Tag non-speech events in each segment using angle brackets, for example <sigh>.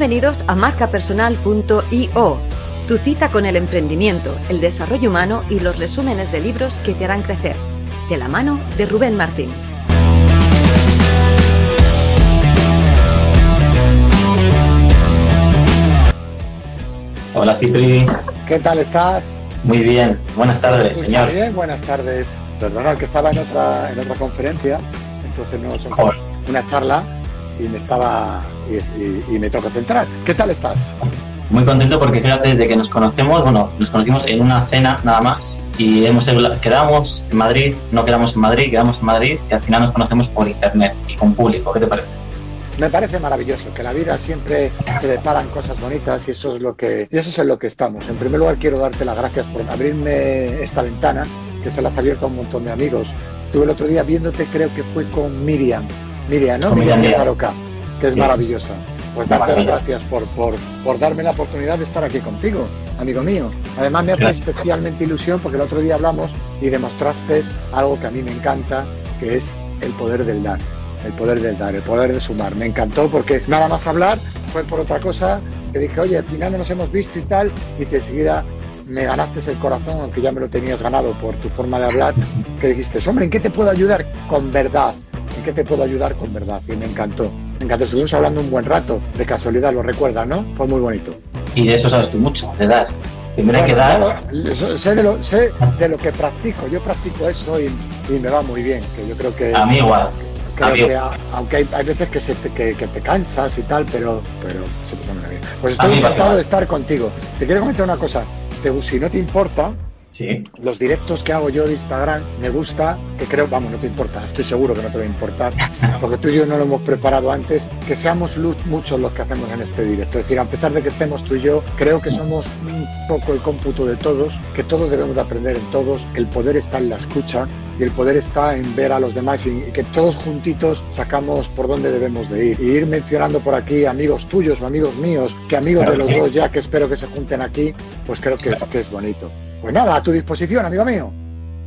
Bienvenidos a marcapersonal.io, tu cita con el emprendimiento, el desarrollo humano y los resúmenes de libros que te harán crecer. De la mano de Rubén Martín. Hola Cipri. ¿Qué tal estás? Muy bien, buenas tardes, señor. Bien, buenas tardes. Perdona que estaba en otra, en otra conferencia, entonces no una charla y me estaba y, me toca centrar. ¿Qué tal estás? Muy contento porque fíjate, desde que nos conocemos, bueno, nos conocimos en una cena nada más y hemos quedamos en Madrid, no quedamos en Madrid, quedamos en Madrid y al final nos conocemos por internet y con público. ¿Qué te parece? Me parece maravilloso que la vida siempre te deparan cosas bonitas y eso es lo que y eso es en lo que estamos. En primer lugar quiero darte las gracias por abrirme esta ventana que se las ha abierto a un montón de amigos. Tuve el otro día viéndote, creo que fue con Miriam, Miriam, ¿no? Miriam, Miriam que es maravillosa. Pues las gracias por, por, por, darme la oportunidad de estar aquí contigo, amigo mío. Además me hace especialmente ilusión porque el otro día hablamos y demostraste algo que a mí me encanta, que es el poder del dar el poder del dar, el poder de sumar. Me encantó porque nada más hablar fue por otra cosa que dije, oye, al final no nos hemos visto y tal, y de enseguida me ganaste el corazón, aunque ya me lo tenías ganado por tu forma de hablar, que dijiste, hombre, ¿en qué te puedo ayudar? Con verdad. ¿En qué te puedo ayudar con verdad? Y me encantó. Me encantó. Estuvimos hablando un buen rato, de casualidad, lo recuerdas, ¿no? Fue muy bonito. Y de eso sabes tú mucho, de dar. Siempre hay que dar. sé, de lo, sé de lo que practico. Yo practico eso y, y me va muy bien. Que yo creo que. A mí igual aunque hay, veces que, se te, que, te cansas y tal, pero, pero se te pone bien. Pues estoy encantado de estar contigo. Te quiero comentar una cosa. si no te importa, los directos que hago yo de Instagram me gusta, que creo, vamos, no te importa, estoy seguro que no te va a importar, <laughs> porque tú y yo no lo hemos preparado antes, que seamos muchos los que hacemos en este directo. Es decir, a pesar de que estemos tú y yo, creo que somos un poco el cómputo de todos, que todos debemos de aprender en todos, que el poder está en la escucha y el poder está en ver a los demás y, que todos juntitos sacamos por dónde debemos de ir. Y ir mencionando por aquí amigos tuyos o amigos míos, que amigos de los dos ya que espero que se junten aquí, pues creo que, es, que es bonito. Pues nada, a tu disposición, amigo mío.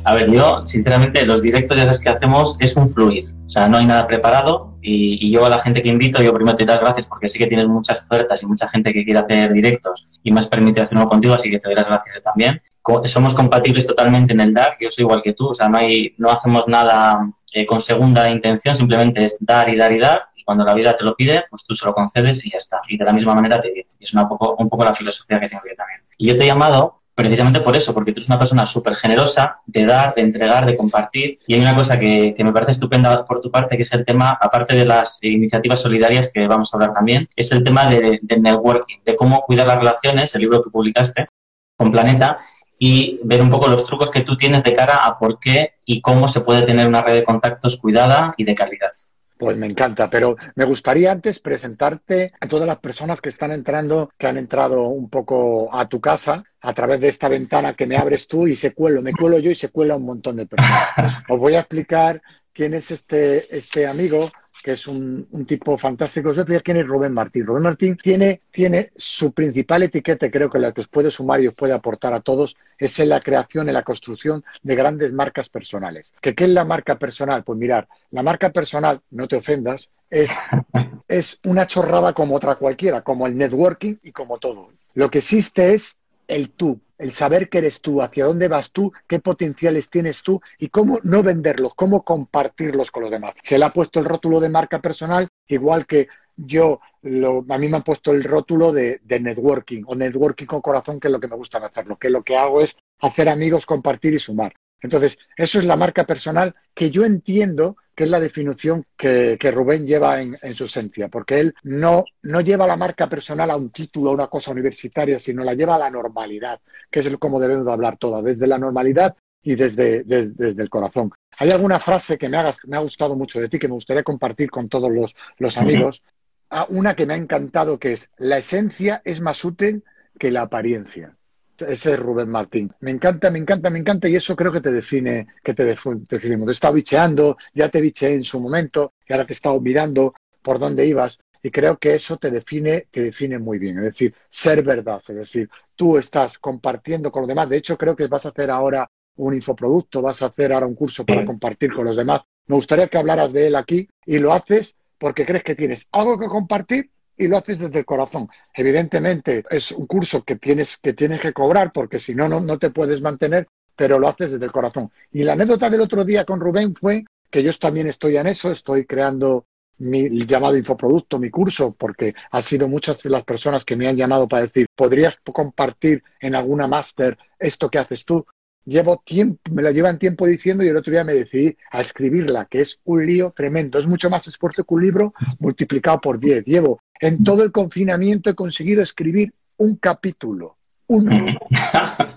A ver, yo, sinceramente, los directos sabes que hacemos es un fluir. O sea, no hay nada preparado y, yo a la gente que invito, yo primero te doy las gracias porque sé que tienes muchas ofertas y mucha gente que quiere hacer directos y me has permitido hacer uno contigo, así que te doy las gracias también. Somos compatibles totalmente en el dar, yo soy igual que tú, o sea, no, hay, no hacemos nada eh, con segunda intención, simplemente es dar y dar y dar y cuando la vida te lo pide, pues tú se lo concedes y ya está. Y de la misma manera te viene. Es una poco, un poco la filosofía que tengo yo también. Y yo te he llamado precisamente por eso, porque tú eres una persona súper generosa de dar, de entregar, de compartir. Y hay una cosa que, me parece estupenda por tu parte, que es el tema, aparte de las iniciativas solidarias que vamos a hablar también, es el tema de, networking, de cómo cuidar las relaciones, el libro que publicaste con Planeta, y ver un poco los trucos que tú tienes de cara a por qué y cómo se puede tener una red de contactos cuidada y de calidad. Pues me encanta, pero me gustaría antes presentarte a todas las personas que están entrando, que han entrado un poco a tu casa a través de esta ventana que me abres tú y se cuelo, me cuelo yo y se cuela un montón de personas. <laughs> Os voy a explicar quién es este, este amigo que es un, tipo fantástico. Os voy a explicar quién es Rubén Martín. Rubén Martín tiene, tiene su principal etiqueta, creo que la que os puede sumar y os puede aportar a todos, es en la creación, en la construcción de grandes marcas personales. ¿Qué, qué es la marca personal? Pues mirar, la marca personal, no te ofendas, es, <laughs> es una chorrada como otra cualquiera, como el networking y como todo. Lo que existe es el tú, el saber que eres tú, hacia dónde vas tú, qué potenciales tienes tú y cómo no venderlos, cómo compartirlos con los demás. Se le ha puesto el rótulo de marca personal, igual que yo, a mí me han puesto el rótulo de, de, networking o networking con corazón, que es lo que me gusta hacerlo, que lo que hago es hacer amigos, compartir y sumar. Entonces, eso es la marca personal que yo entiendo que es la definición que, Rubén lleva en, su esencia, porque él no, no lleva la marca personal a un título, a una cosa universitaria, sino la lleva a la normalidad, que es como debemos de hablar toda, desde la normalidad y desde, desde, el corazón. Hay alguna frase que me ha, me ha gustado mucho de ti, que me gustaría compartir con todos los, los amigos. Una que me ha encantado, que es, la esencia es más útil que la apariencia. Ese es Rubén Martín. Me encanta, me encanta, me encanta y eso creo que te define, que te, define. Te he estado bicheando, ya te bicheé en su momento y ahora te he estado mirando por dónde ibas y creo que eso te define, te define muy bien. Es decir, ser verdad, es decir, tú estás compartiendo con los demás. De hecho, creo que vas a hacer ahora un infoproducto, vas a hacer ahora un curso para compartir con los demás. Me gustaría que hablaras de él aquí y lo haces porque crees que tienes algo que compartir y lo haces desde el corazón. Evidentemente, es un curso que tienes que, tienes que cobrar porque si no, no te puedes mantener, pero lo haces desde el corazón. Y la anécdota del otro día con Rubén fue que yo también estoy en eso, estoy creando mi llamado infoproducto, mi curso, porque han sido muchas de las personas que me han llamado para decir, ¿podrías compartir en alguna máster esto que haces tú? Llevo tiempo, me lo llevan tiempo diciendo y el otro día me decidí a escribirla, que es un lío tremendo. Es mucho más esfuerzo que un libro multiplicado por 10. Llevo en todo el confinamiento he conseguido escribir un capítulo, uno.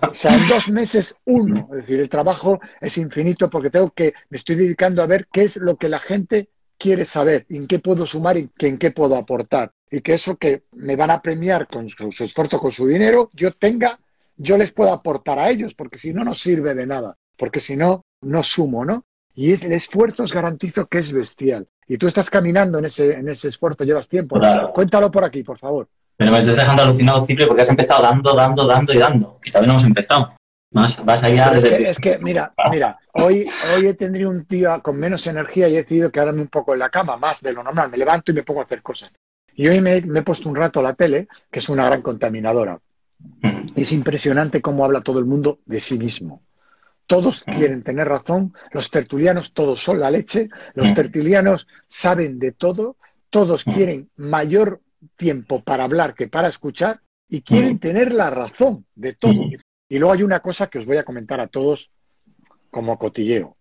O sea, en dos meses uno. Es decir, el trabajo es infinito porque tengo que, me estoy dedicando a ver qué es lo que la gente quiere saber, en qué puedo sumar y en qué puedo aportar. Y que eso que me van a premiar con su, esfuerzo, con su dinero, yo tenga, yo les pueda aportar a ellos, porque si no, no sirve de nada, porque si no, no sumo, ¿no? Y es, el esfuerzo os garantizo que es bestial. Y tú estás caminando en ese, en ese esfuerzo, llevas tiempo. Cuéntalo por aquí, por favor. Pero me estás dejando alucinado, Cipri, porque has empezado dando, dando, dando y dando. Y todavía no hemos empezado. Más, vas allá desde... Es que, es que, mira, mira, hoy, hoy he tenido un día con menos energía y he decidido quedarme un poco en la cama, más de lo normal. Me levanto y me pongo a hacer cosas. Y hoy me, he puesto un rato a la tele, que es una gran contaminadora. Es impresionante cómo habla todo el mundo de sí mismo. Todos quieren tener razón, los tertulianos todos son la leche, los tertulianos saben de todo, todos quieren mayor tiempo para hablar que para escuchar y quieren tener la razón de todo. Y luego hay una cosa que os voy a comentar a todos como cotilleo.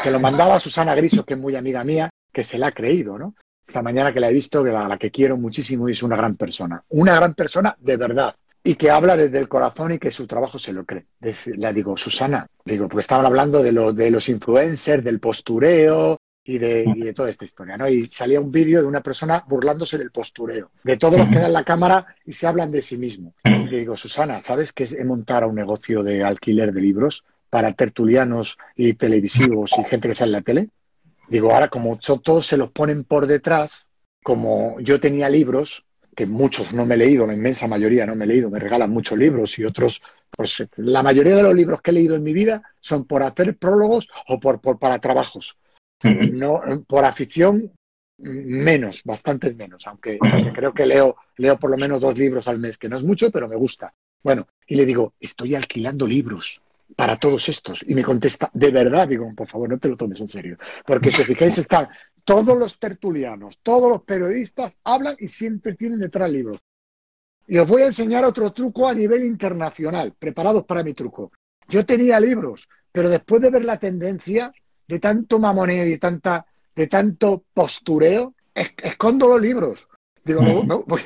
Se lo mandaba a Susana Griso, que es muy amiga mía, que se la ha creído, ¿no? Esta mañana que la he visto, que la, la que quiero muchísimo y es una gran persona. Una gran persona de verdad. Y que habla desde el corazón y que su trabajo se lo cree. Le digo, Susana, digo, porque estaban hablando de, de los influencers, del postureo, y de, toda esta historia, ¿no? Y salía un vídeo de una persona burlándose del postureo, de todos los que dan la cámara y se hablan de sí mismo. Y le digo, Susana, ¿sabes que he montado un negocio de alquiler de libros para tertulianos y televisivos y gente que sale en la tele? Digo, ahora como todos se los ponen por detrás, como yo tenía libros, que muchos no me he leído, la inmensa mayoría no me he leído, me regalan muchos libros y otros, pues la mayoría de los libros que he leído en mi vida son por hacer prólogos o por para trabajos no, por afición, menos, bastante menos, aunque, creo que leo, leo por lo menos dos libros al mes, que no es mucho, pero me gusta. Bueno, y le digo, estoy alquilando libros para todos estos. Y me contesta, de verdad, digo, por favor, no te lo tomes en serio. Porque si os fijáis, están todos los tertulianos, todos los periodistas hablan y siempre tienen detrás libros. Y os voy a enseñar otro truco a nivel internacional, preparados para mi truco. Yo tenía libros, pero después de ver la tendencia, de tanto mamoneo y de, tanta, de tanto postureo, escondo los libros. Digo, no, voy,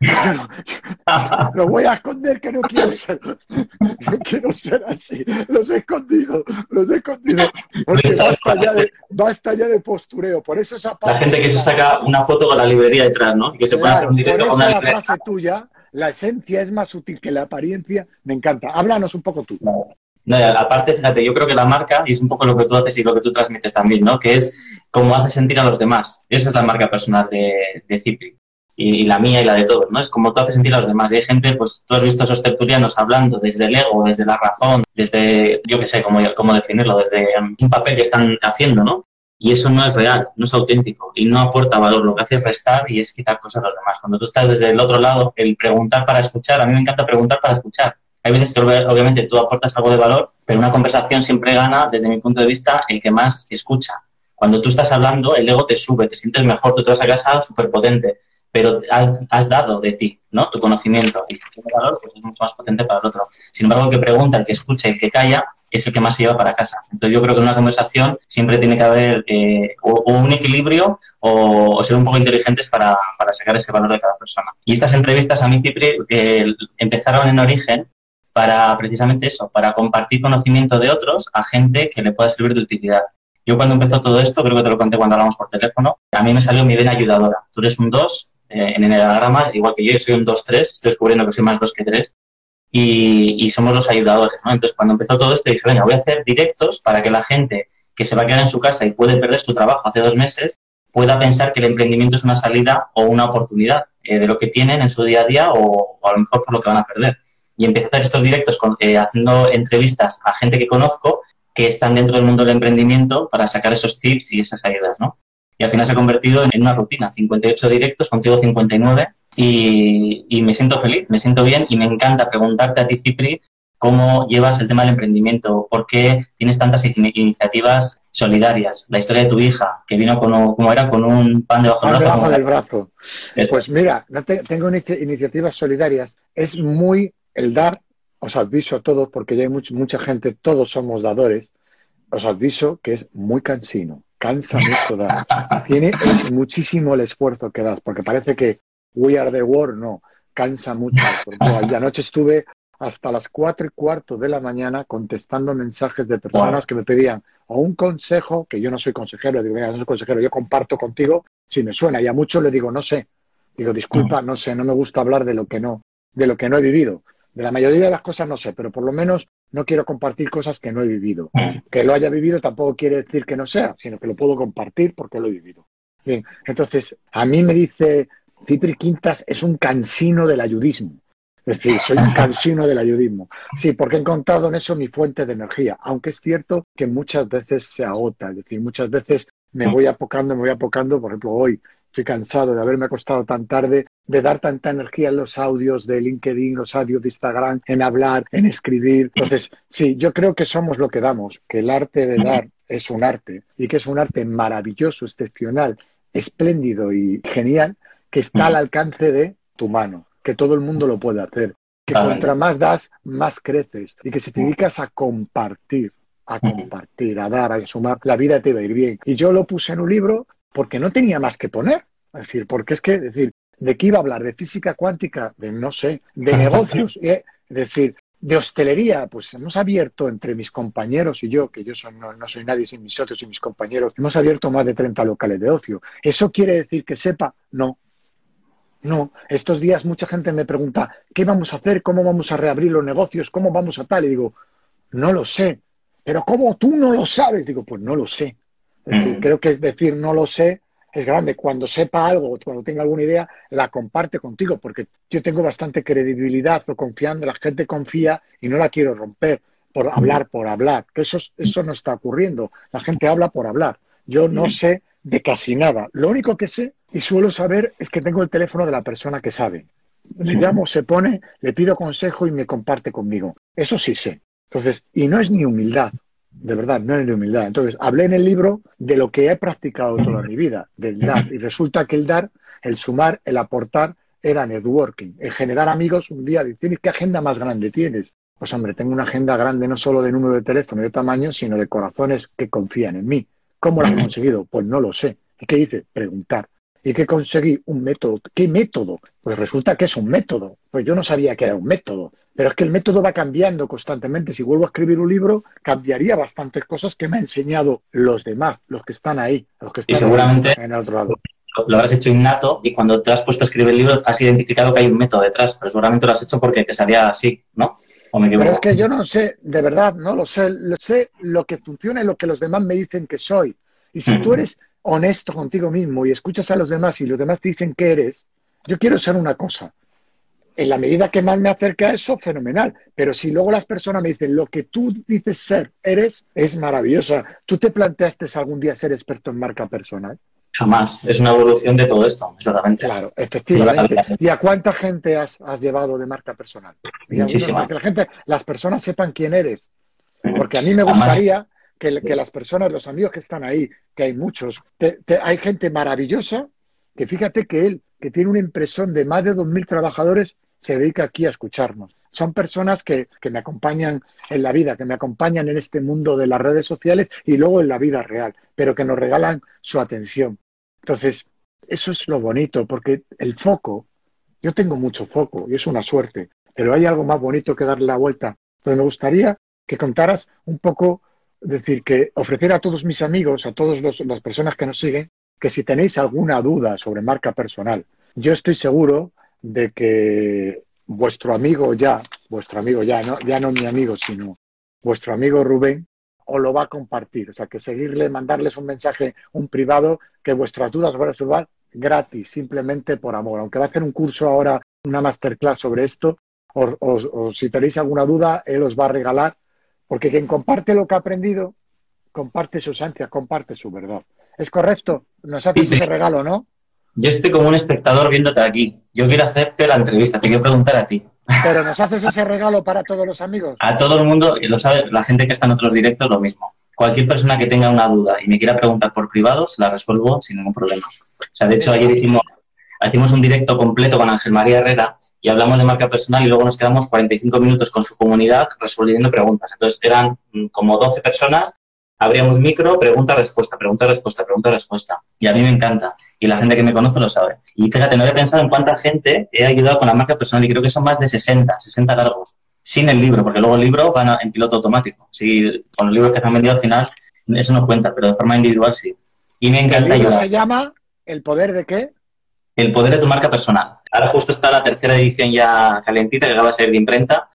<laughs> lo voy a esconder que no quiero ser, <laughs> no quiero ser así. Los he escondido, los he escondido. Porque basta ya de, basta ya de postureo. Por eso esa La gente que se saca una foto con la librería detrás, ¿no? Y que se puede hacer un directo con la frase tuya, la esencia es más útil que la apariencia, me encanta. Háblanos un poco tú. No, aparte, fíjate, yo creo que la marca, y es un poco lo que tú haces y lo que tú transmites también, ¿no? Que es cómo hace sentir a los demás. Esa es la marca personal de, de Cipri. Y, la mía y la de todos, ¿no? Es como tú haces sentir a los demás. Y hay gente, pues tú has visto a esos tertulianos hablando desde el ego, desde la razón, desde, yo qué sé, cómo, cómo definirlo, desde un papel que están haciendo, ¿no? Y eso no es real, no es auténtico y no aporta valor. Lo que hace es restar y es quitar cosas a los demás. Cuando tú estás desde el otro lado, el preguntar para escuchar, a mí me encanta preguntar para escuchar hay veces que obviamente tú aportas algo de valor, pero una conversación siempre gana, desde mi punto de vista, el que más escucha. Cuando tú estás hablando, el ego te sube, te sientes mejor, tú te vas a casa súper potente, pero has, dado de ti, ¿no? Tu conocimiento. Y tu valor pues, es mucho más potente para el otro. Sin embargo, el que pregunta, el que escucha, el que calla, es el que más se lleva para casa. Entonces yo creo que en una conversación siempre tiene que haber eh, un equilibrio o, ser un poco inteligentes para, sacar ese valor de cada persona. Y estas entrevistas a mí, Cipri, eh, empezaron en origen para precisamente eso, para compartir conocimiento de otros a gente que le pueda servir de utilidad. Yo cuando empezó todo esto, creo que te lo conté cuando hablamos por teléfono, a mí me salió mi vena ayudadora. Tú eres un 2 eh, en el diagrama, igual que yo, yo soy un 2-3, estoy descubriendo que soy más 2 que 3, y, somos los ayudadores. ¿no? Entonces, cuando empezó todo esto, dije, venga, voy a hacer directos para que la gente que se va a quedar en su casa y puede perder su trabajo hace dos meses, pueda pensar que el emprendimiento es una salida o una oportunidad eh, de lo que tienen en su día a día o, o a lo mejor por lo que van a perder y empecé a hacer estos directos eh, haciendo entrevistas a gente que conozco que están dentro del mundo del emprendimiento para sacar esos tips y esas ayudas, ¿no? Y al final se ha convertido en una rutina, 58 directos, contigo 59 y, y me siento feliz, me siento bien y me encanta preguntarte a ti, Cipri, cómo llevas el tema del emprendimiento, por qué tienes tantas iniciativas solidarias. La historia de tu hija, que vino con, como era, con un pan debajo, del brazo. del brazo. Pues mira, no tengo iniciativas solidarias. Es muy el dar, os aviso a todos, porque ya hay mucha gente, todos somos dadores, os aviso que es muy cansino, cansa mucho dar. Tiene, es muchísimo el esfuerzo que das, porque parece que We Are the World, no, cansa mucho. Y anoche estuve hasta las cuatro y cuarto de la mañana contestando mensajes de personas que me pedían o un consejo, que yo no soy consejero, digo, mira, no soy consejero, yo comparto contigo si me suena, y a muchos le digo, no sé, digo, disculpa, no sé, no me gusta hablar de lo que no, de lo que no he vivido. De la mayoría de las cosas no sé, pero por lo menos no quiero compartir cosas que no he vivido. Que lo haya vivido tampoco quiere decir que no sea, sino que lo puedo compartir porque lo he vivido. Bien, entonces, a mí me dice Cipri Quintas es un cansino del ayudismo. Es decir, soy un cansino del ayudismo. Sí, porque he encontrado en eso mi fuente de energía, aunque es cierto que muchas veces se agota, es decir, muchas veces me voy apocando, me voy apocando, por ejemplo, hoy estoy cansado de haberme acostado tan tarde, de dar tanta energía en los audios de LinkedIn, los audios de Instagram, en hablar, en escribir. Entonces, sí, yo creo que somos lo que damos, que el arte de dar es un arte y que es un arte maravilloso, excepcional, espléndido y genial, que está al alcance de tu mano que todo el mundo lo puede hacer. Que contra más das, más creces. Y que si te dedicas a compartir, a compartir, a dar, a sumar, la vida te va a ir bien. Y yo lo puse en un libro porque no tenía más que poner. Es decir, porque es que, decir, ¿de qué iba a hablar? ¿De física cuántica? De no sé, de negocios. ¿eh? Es decir, de hostelería, pues hemos abierto entre mis compañeros y yo, que yo no, no, soy nadie sin mis socios y mis compañeros, hemos abierto más de 30 locales de ocio. ¿Eso quiere decir que sepa? No. No, estos días mucha gente me pregunta, ¿qué vamos a hacer? ¿Cómo vamos a reabrir los negocios? ¿Cómo vamos a tal? Y digo, no lo sé. Pero ¿cómo tú no lo sabes? Digo, pues no lo sé. Es decir, mm. creo que decir no lo sé es grande. Cuando sepa algo, cuando tenga alguna idea, la comparte contigo, porque yo tengo bastante credibilidad o confianza, la gente confía y no la quiero romper por hablar, por hablar. Que eso, eso no está ocurriendo. La gente habla por hablar. Yo no mm. sé de casi nada. Lo único que sé y suelo saber es que tengo el teléfono de la persona que sabe. Le llamo, se pone, le pido consejo y me comparte conmigo. Eso sí sé. Entonces, y no es ni humildad, de verdad, no es ni humildad. Entonces, hablé en el libro de lo que he practicado toda mi vida, del dar. Y resulta que el dar, el sumar, el aportar, era networking. El generar amigos, un día, ¿tienes qué agenda más grande tienes? Pues hombre, tengo una agenda grande no solo de número de teléfono y de tamaño, sino de corazones que confían en mí. ¿Cómo lo he <clears throat> conseguido? Pues no lo sé. ¿Y qué dice? Preguntar. ¿Y qué conseguí? Un método. ¿Qué método? Pues resulta que es un método. Pues yo no sabía que era un método. Pero es que el método va cambiando constantemente. Si vuelvo a escribir un libro, cambiaría bastantes cosas que me han enseñado los demás, los que están ahí, los que están y seguramente en el otro lado. Lo habrás hecho innato y cuando te has puesto a escribir el libro has identificado que hay un método detrás, pero seguramente lo has hecho porque te salía así, ¿no? Pero es que yo no sé, de verdad, no lo sé. Sé lo que funciona y lo que los demás me dicen que soy. Y si tú eres honesto contigo mismo y escuchas a los demás y los demás te dicen que eres, yo quiero ser una cosa. En la medida que más me acerca a eso, fenomenal. Pero si luego las personas me dicen lo que tú dices ser, eres, es maravillosa. ¿Tú te planteaste algún día ser experto en marca personal? Jamás. Es una evolución de todo esto, exactamente. Claro, efectivamente. ¿Y a cuánta gente has, llevado de marca personal? Muchísima. Que la gente, las personas sepan quién eres. Porque a mí me gustaría que, las personas, los amigos que están ahí, que hay muchos, hay gente maravillosa que fíjate que él, que tiene una impresión de más de 2.000 trabajadores, se dedica aquí a escucharnos. Son personas que, que, me acompañan en la vida, que me acompañan en este mundo de las redes sociales y luego en la vida real, pero que nos regalan su atención. Entonces, eso es lo bonito, porque el foco, yo tengo mucho foco y es una suerte, pero hay algo más bonito que darle la vuelta. Entonces, me gustaría que contaras un poco decir que ofrecer a todos mis amigos, a todas las personas que nos siguen, que si tenéis alguna duda sobre marca personal, yo estoy seguro de que vuestro amigo ya, vuestro amigo ya, no, ya no mi amigo, sino vuestro amigo Rubén, os lo va a compartir. O sea, que seguirle, mandarles un mensaje, un privado, que vuestras dudas van a resolver gratis, simplemente por amor. Aunque va a hacer un curso ahora, una masterclass sobre esto, o si tenéis alguna duda, él os va a regalar porque quien comparte lo que ha aprendido, comparte sus ansias, comparte su verdad. ¿Es correcto? Nos haces ese regalo, ¿no? Yo estoy como un espectador viéndote aquí. Yo quiero hacerte la entrevista, te quiero preguntar a ti. Pero nos haces ese regalo para todos los amigos. A todo el mundo, y lo sabe la gente que está en otros directos, lo mismo. Cualquier persona que tenga una duda y me quiera preguntar por privado, se la resuelvo sin ningún problema. O sea, de hecho, ayer hicimos, hicimos un directo completo con Ángel María Herrera y hablamos de marca personal y luego nos quedamos 45 minutos con su comunidad resolviendo preguntas. Entonces, eran mm, como 12 personas abríamos micro, pregunta, respuesta, pregunta, respuesta, pregunta, respuesta. Y a mí me encanta. Y la gente que me conoce lo sabe. Y fíjate, no había pensado en cuánta gente he ayudado con la marca personal y creo que son más de 60, 60 largos. Sin el libro, porque luego el libro va en piloto automático. Si con los libros que se han vendido al final, eso no cuenta, pero de forma individual sí. Y me encanta ¿El libro ayudar. se llama El poder de qué? El poder de tu marca personal. Ahora justo está la tercera edición ya calentita que acaba de salir de imprenta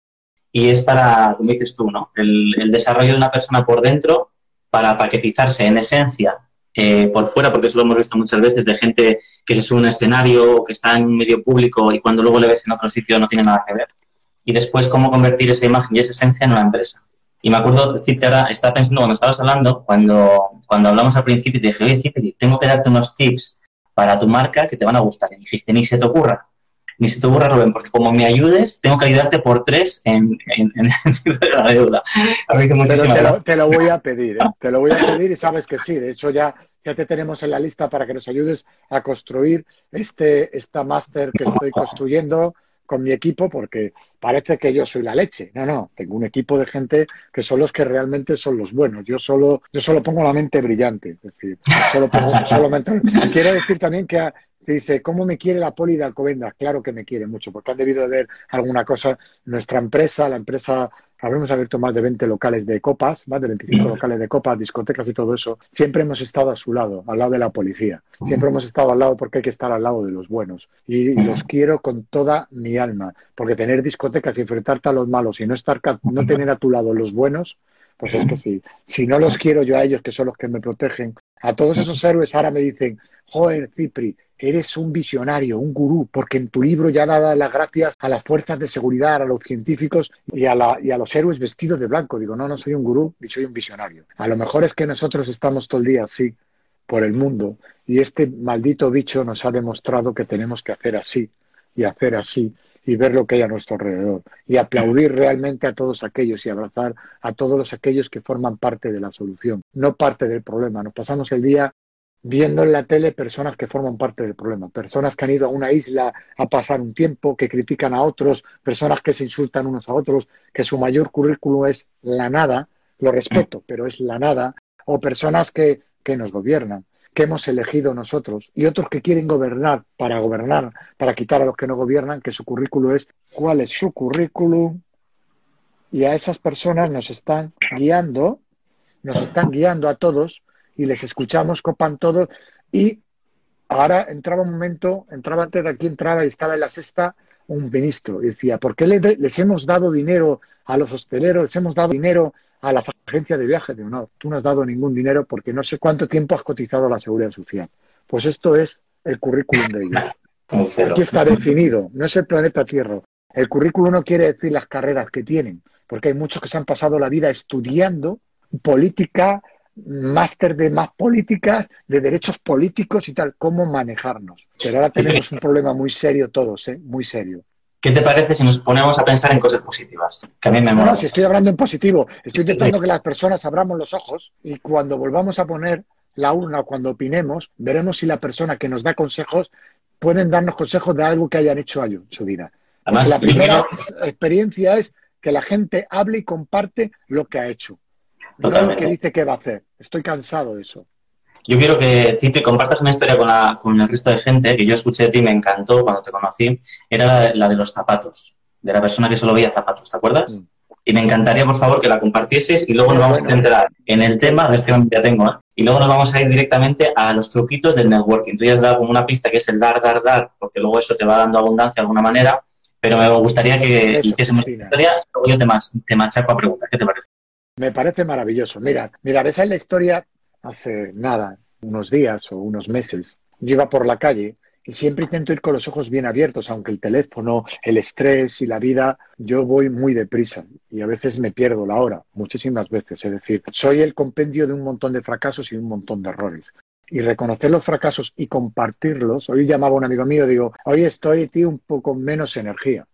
y es para, como dices tú, ¿no? El, desarrollo de una persona por dentro para paquetizarse en esencia eh, por fuera, porque eso lo hemos visto muchas veces de gente que se sube a un escenario, que está en medio público y cuando luego le ves en otro sitio no tiene nada que ver. Y después cómo convertir esa imagen y esa esencia en una empresa. Y me acuerdo decirte ahora, estaba pensando cuando estabas hablando, cuando, cuando hablamos al principio, te dije, oye, Cipri, tengo que darte unos tips para tu marca que te van a gustar. Y dijiste, ni se te ocurra ni se te ocurra, Rubén, porque como me ayudes, tengo que ayudarte por tres en, en, en <laughs> la deuda. Pero te lo, te lo, voy a pedir, ¿eh? <laughs> te lo voy a pedir y sabes que sí. De hecho, ya, ya te tenemos en la lista para que nos ayudes a construir este, esta máster que estoy construyendo con mi equipo porque parece que yo soy la leche. No, no, tengo un equipo de gente que son los que realmente son los buenos. Yo solo, yo solo pongo la mente brillante. Es decir, solo pongo, <laughs> solamente... Quiero decir también que dice, ¿cómo me quiere la poli de Alcobendas? Claro que me quiere mucho, porque han debido de ver alguna cosa. Nuestra empresa, la empresa, habremos abierto más de 20 locales de copas, más de 25 locales de copas, discotecas y todo eso. Siempre hemos estado a su lado, al lado de la policía. Siempre hemos estado al lado porque hay que estar al lado de los buenos. Y, y los quiero con toda mi alma, porque tener discotecas y enfrentarte a los malos y no, estar, no tener a tu lado los buenos, pues es que sí. Si no los quiero yo a ellos, que son los que me protegen, a todos esos héroes ahora me dicen, joder, Cipri, eres un visionario, un gurú, porque en tu libro ya da las gracias a las fuerzas de seguridad, a los científicos y a, la, y a los héroes vestidos de blanco. Digo, no, no soy un gurú ni soy un visionario. A lo mejor es que nosotros estamos todo el día así por el mundo y este maldito bicho nos ha demostrado que tenemos que hacer así y hacer así y ver lo que hay a nuestro alrededor y aplaudir realmente a todos aquellos y abrazar a todos los aquellos que forman parte de la solución, no parte del problema. Nos pasamos el día viendo en la tele personas que forman parte del problema, personas que han ido a una isla a pasar un tiempo, que critican a otros, personas que se insultan unos a otros, que su mayor currículo es la nada, lo respeto, pero es la nada, o personas que, que nos gobiernan que hemos elegido nosotros y otros que quieren gobernar para gobernar, para quitar a los que no gobiernan, que su currículo es cuál es su currículum y a esas personas nos están guiando, nos están guiando a todos y les escuchamos, copan todos y ahora entraba un momento, entraba antes de aquí, entraba y estaba en la sexta un ministro y decía, ¿por qué les hemos dado dinero a los hosteleros, les hemos dado dinero a las agencias de viajes. Digo, no, tú no has dado ningún dinero porque no sé cuánto tiempo has cotizado a la seguridad social. Pues esto es el currículum de ellos. <laughs> Aquí está definido, no es el planeta Tierra. El currículum no quiere decir las carreras que tienen, porque hay muchos que se han pasado la vida estudiando política, máster de más políticas, de derechos políticos y tal, cómo manejarnos. Pero ahora tenemos un problema muy serio todos, ¿eh? muy serio. ¿Qué te parece si nos ponemos a pensar en cosas positivas? Que a mí me mola. No, si estoy hablando en positivo, estoy intentando que las personas abramos los ojos y cuando volvamos a poner la urna o cuando opinemos, veremos si la persona que nos da consejos pueden darnos consejos de algo que hayan hecho ellos en su vida. Además, la primera primero... experiencia es que la gente hable y comparte lo que ha hecho, Totalmente. no lo que dice que va a hacer. Estoy cansado de eso. Yo quiero que, Cipri, compartas una historia con, la, con, el resto de gente que yo escuché de ti y me encantó cuando te conocí. Era la, la, de los zapatos, de la persona que solo veía zapatos, ¿te acuerdas? Mm. Y me encantaría, por favor, que la compartieses y luego nos vamos bueno. a centrar en el tema, ves que ya tengo, ¿eh? Y luego nos vamos a ir directamente a los truquitos del networking. Tú ya has dado como una pista que es el dar, dar, dar, porque luego eso te va dando abundancia de alguna manera, pero me gustaría que hiciésemos una historia y luego yo te, más, te machaco a preguntas. ¿Qué te parece? Me parece maravilloso. Mira, mira, esa es la historia hace nada, unos días o unos meses, yo iba por la calle y siempre intento ir con los ojos bien abiertos, aunque el teléfono, el estrés y la vida, yo voy muy deprisa y a veces me pierdo la hora, muchísimas veces. Es decir, soy el compendio de un montón de fracasos y un montón de errores. Y reconocer los fracasos y compartirlos. Hoy llamaba a un amigo mío, digo, hoy estoy, tío, un poco menos energía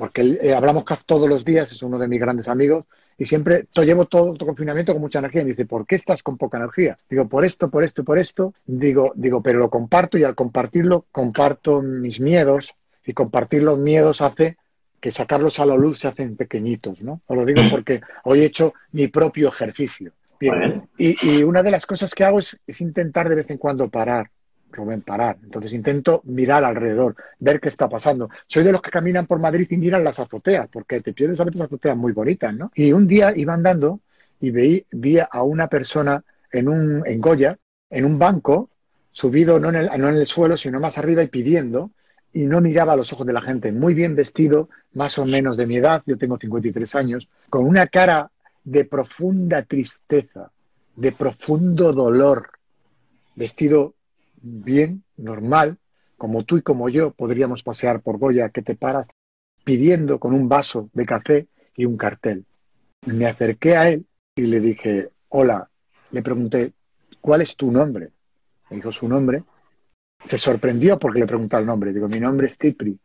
porque eh, hablamos casi todos los días, es uno de mis grandes amigos, y siempre to, llevo todo el confinamiento con mucha energía. Y me dice, ¿por qué estás con poca energía? Digo, por esto, por esto y por esto. Digo, digo, pero lo comparto y al compartirlo, comparto mis miedos, y compartir los miedos hace que sacarlos a la luz se hacen pequeñitos, ¿no? Os lo digo mm. porque hoy he hecho mi propio ejercicio. Y, una de las cosas que hago es intentar de vez en cuando parar Rubén, parar. Entonces intento mirar alrededor, ver qué está pasando. Soy de los que caminan por Madrid y miran las azoteas, porque te pierdes a veces azoteas muy bonitas, ¿no? Y un día iba andando y vi, a una persona en, un, en Goya, en un banco, subido no en, el, no en el suelo, sino más arriba y pidiendo, y no miraba a los ojos de la gente, muy bien vestido, más o menos de mi edad, yo tengo 53 años, con una cara de profunda tristeza, de profundo dolor, vestido bien, normal, como tú y como yo podríamos pasear por Goya, que te paras pidiendo con un vaso de café y un cartel. Me acerqué a él y le dije, hola, le pregunté, ¿cuál es tu nombre? Me dijo su nombre. Se sorprendió porque le pregunté el nombre. Digo, mi nombre es Tipri.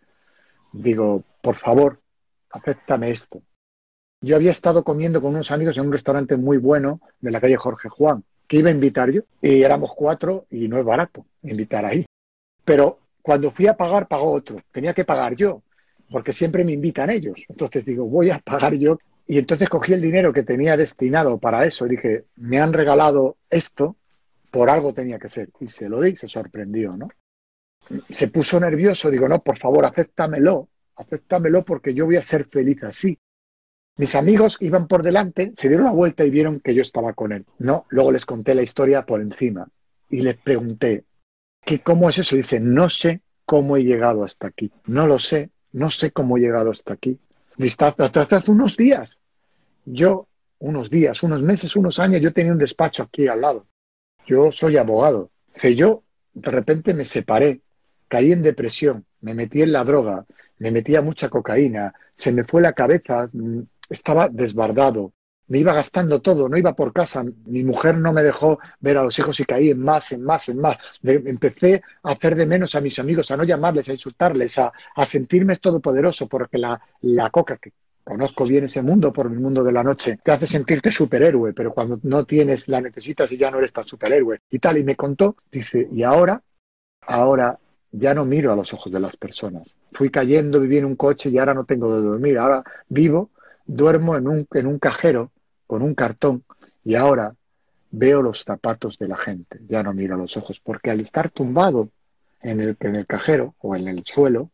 Digo, por favor, acéptame esto. Yo había estado comiendo con unos amigos en un restaurante muy bueno de la calle Jorge Juan que iba a invitar yo y éramos cuatro y no es barato invitar ahí. Pero cuando fui a pagar, pagó otro. Tenía que pagar yo, porque siempre me invitan ellos. Entonces digo, voy a pagar yo. Y entonces cogí el dinero que tenía destinado para eso dije, me han regalado esto, por algo tenía que ser. Y se lo di, se sorprendió, ¿no? Se puso nervioso, digo, no, por favor, acéptamelo, acéptamelo porque yo voy a ser feliz así. Mis amigos iban por delante, se dieron la vuelta y vieron que yo estaba con él. No, luego les conté la historia por encima y les pregunté, ¿qué, ¿cómo es eso? Y dice, no sé cómo he llegado hasta aquí. No lo sé, no sé cómo he llegado hasta aquí. Hasta, hace unos días. Yo, unos días, unos meses, unos años, yo tenía un despacho aquí al lado. Yo soy abogado. Que yo de repente me separé, caí en depresión, me metí en la droga, me metía mucha cocaína, se me fue la cabeza, mm, estaba desbardado, me iba gastando todo, no iba por casa, mi mujer no me dejó ver a los hijos y caí en más, en más, en más. empecé a hacer de menos a mis amigos, a no llamarles, a insultarles, a, sentirme todopoderoso, porque la, la coca, que conozco bien ese mundo por el mundo de la noche, te hace sentirte superhéroe, pero cuando no tienes, la necesitas y ya no eres tan superhéroe y tal. Y me contó, dice, y ahora, ahora ya no miro a los ojos de las personas. Fui cayendo, viví en un coche y ahora no tengo de dormir. Ahora vivo duermo en un, en un cajero con un cartón y ahora veo los zapatos de la gente, ya no miro los ojos, porque al estar tumbado en el, en el cajero o en el suelo,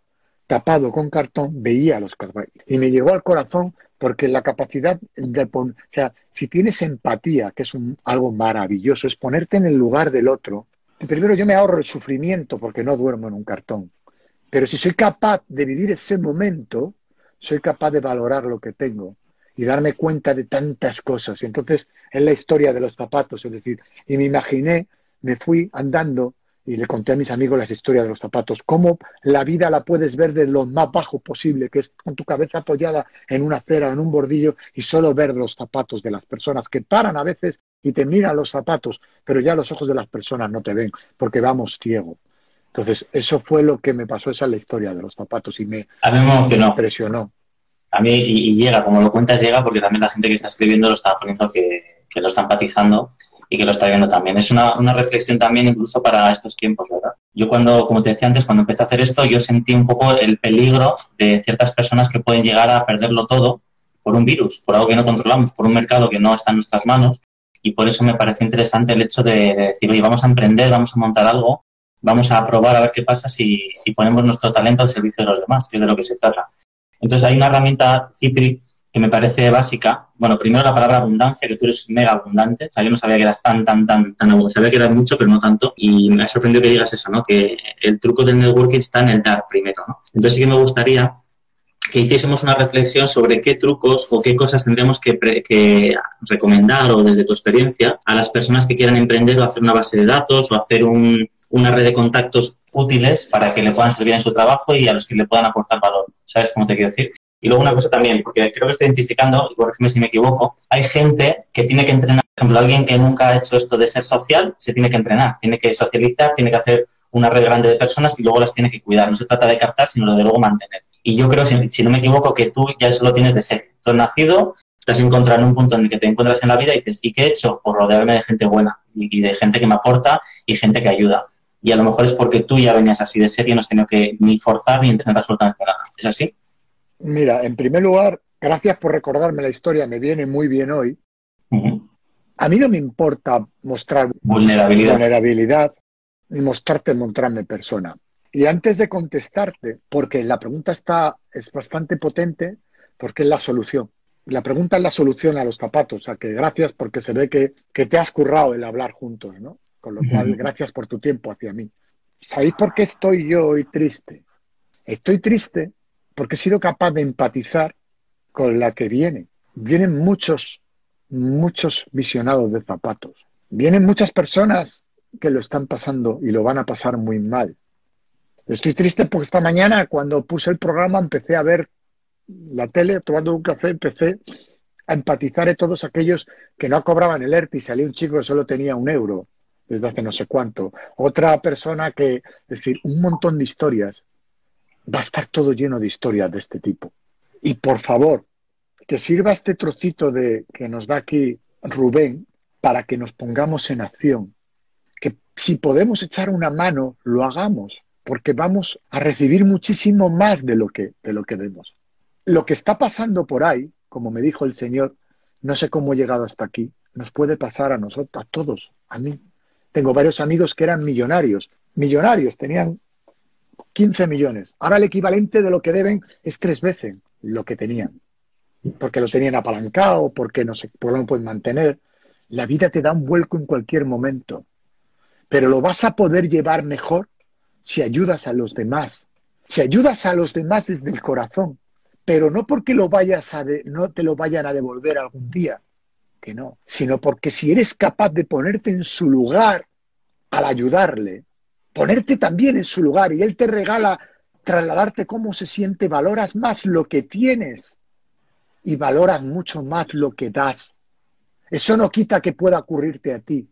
tapado con cartón, veía los zapatos. Y me llegó al corazón porque la capacidad de poner, o sea, si tienes empatía, que es un, algo maravilloso, es ponerte en el lugar del otro. Primero yo me ahorro el sufrimiento porque no duermo en un cartón. Pero si soy capaz de vivir ese momento, soy capaz de valorar lo que tengo y darme cuenta de tantas cosas. Y entonces es la historia de los zapatos, es decir, y me imaginé, me fui andando y le conté a mis amigos las historias de los zapatos, cómo la vida la puedes ver de lo más bajo posible, que es con tu cabeza apoyada en una acera, en un bordillo, y solo ver los zapatos de las personas que paran a veces y te miran los zapatos, pero ya los ojos de las personas no te ven, porque vamos ciego. Entonces, eso fue lo que me pasó, esa es la historia de los zapatos y me, impresionó. A mí, y, llega, como lo cuentas, llega porque también la gente que está escribiendo lo está poniendo que, lo está empatizando y que lo está viendo también. Es una, una, reflexión también incluso para estos tiempos, ¿verdad? Yo cuando, como te decía antes, cuando empecé a hacer esto, yo sentí un poco el peligro de ciertas personas que pueden llegar a perderlo todo por un virus, por algo que no controlamos, por un mercado que no está en nuestras manos. Y por eso me parece interesante el hecho de, de decir, oye, vamos a emprender, vamos a montar algo vamos a probar a ver qué pasa si, si ponemos nuestro talento al servicio de los demás, que es de lo que se trata. Entonces hay una herramienta, Cipri, que me parece básica. Bueno, primero la palabra abundancia, que tú eres mega abundante. O sea, yo no sabía que eras tan, tan, tan, tan abundante. Sabía que eras mucho, pero no tanto. Y me ha sorprendido que digas eso, ¿no? Que el truco del networking está en el dar primero, ¿no? Entonces sí que me gustaría que hiciésemos una reflexión sobre qué trucos o qué cosas tendremos que, recomendar o desde tu experiencia a las personas que quieran emprender o hacer una base de datos o hacer un, una red de contactos útiles para que le puedan servir en su trabajo y a los que le puedan aportar valor. ¿Sabes cómo te quiero decir? Y luego una cosa también, porque creo que estoy identificando, y corrígeme si me equivoco, hay gente que tiene que entrenar, por ejemplo, alguien que nunca ha hecho esto de ser social, se tiene que entrenar, tiene que socializar, tiene que hacer una red grande de personas y luego las tiene que cuidar. No se trata de captar, sino de luego mantener. Y yo creo, si, no me equivoco, que tú ya eso lo tienes de ser. Tú has nacido, te has encontrado en un punto en el que te encuentras en la vida y dices, ¿y qué he hecho? Por rodearme de gente buena y de gente que me aporta y gente que ayuda y a lo mejor es porque tú ya venías así de serie y no has tenido que ni forzar ni entrenar absolutamente nada. ¿Es así? Mira, en primer lugar, gracias por recordarme la historia, me viene muy bien hoy. A mí no me importa mostrar vulnerabilidad. vulnerabilidad ni mostrarte, mostrarme persona. Y antes de contestarte, porque la pregunta está, es bastante potente, porque es la solución. La pregunta es la solución a los zapatos, o sea que gracias porque se ve que, que te has currado el hablar juntos, ¿no? Con lo cual, gracias por tu tiempo hacia mí. ¿Sabéis por qué estoy yo hoy triste? Estoy triste porque he sido capaz de empatizar con la que viene. Vienen muchos, muchos visionados de zapatos. Vienen muchas personas que lo están pasando y lo van a pasar muy mal. Estoy triste porque esta mañana, cuando puse el programa, empecé a ver la tele, tomando un café, empecé a empatizar de todos aquellos que no cobraban el ERTE y salió un chico que solo tenía un euro desde hace no sé cuánto. Otra persona que, es decir, un montón de historias. Va a estar todo lleno de historias de este tipo. Y por favor, que sirva este trocito de que nos da aquí Rubén para que nos pongamos en acción. Que si podemos echar una mano, lo hagamos, porque vamos a recibir muchísimo más de lo que, de lo que demos. Lo que está pasando por ahí, como me dijo el Señor, no sé cómo he llegado hasta aquí, nos puede pasar a nosotros, a todos, a mí, tengo varios amigos que eran millonarios. Millonarios, tenían 15 millones. Ahora el equivalente de lo que deben es tres veces lo que tenían. Porque lo tenían apalancado, porque no, sé, por lo pueden mantener. La vida te da un vuelco en cualquier momento. Pero lo vas a poder llevar mejor si ayudas a los demás. Si ayudas a los demás desde el corazón. Pero no porque lo vayas a no te lo vayan a devolver algún día que no, sino porque si eres capaz de ponerte en su lugar al ayudarle, ponerte también en su lugar y él te regala trasladarte cómo se siente, valoras más lo que tienes y valoras mucho más lo que das. Eso no quita que pueda ocurrirte a ti,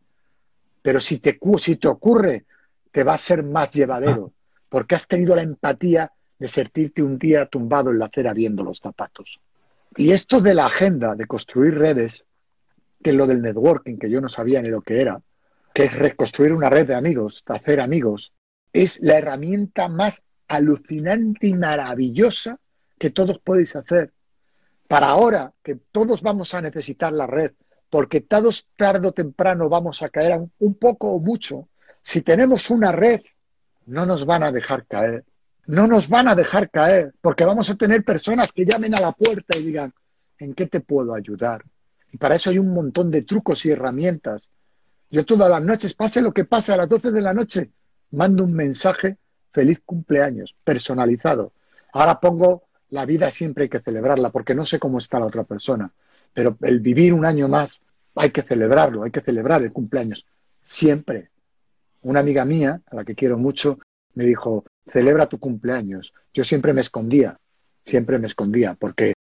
pero si te, si te ocurre, te va a ser más llevadero, porque has tenido la empatía de sentirte un día tumbado en la acera viendo los zapatos. Y esto de la agenda, de construir redes, que es lo del networking, que yo no sabía ni lo que era, que es reconstruir una red de amigos, hacer amigos, es la herramienta más alucinante y maravillosa que todos podéis hacer. Para ahora que todos vamos a necesitar la red, porque todos tarde o temprano vamos a caer un poco o mucho, si tenemos una red, no nos van a dejar caer. No nos van a dejar caer, porque vamos a tener personas que llamen a la puerta y digan, ¿en qué te puedo ayudar? Y para eso hay un montón de trucos y herramientas. Yo todas las noches, pase lo que pase, a las 12 de la noche, mando un mensaje, feliz cumpleaños, personalizado. Ahora pongo la vida siempre hay que celebrarla, porque no sé cómo está la otra persona, pero el vivir un año más hay que celebrarlo, hay que celebrar el cumpleaños, siempre. Una amiga mía, a la que quiero mucho, me dijo, celebra tu cumpleaños. Yo siempre me escondía, siempre me escondía, porque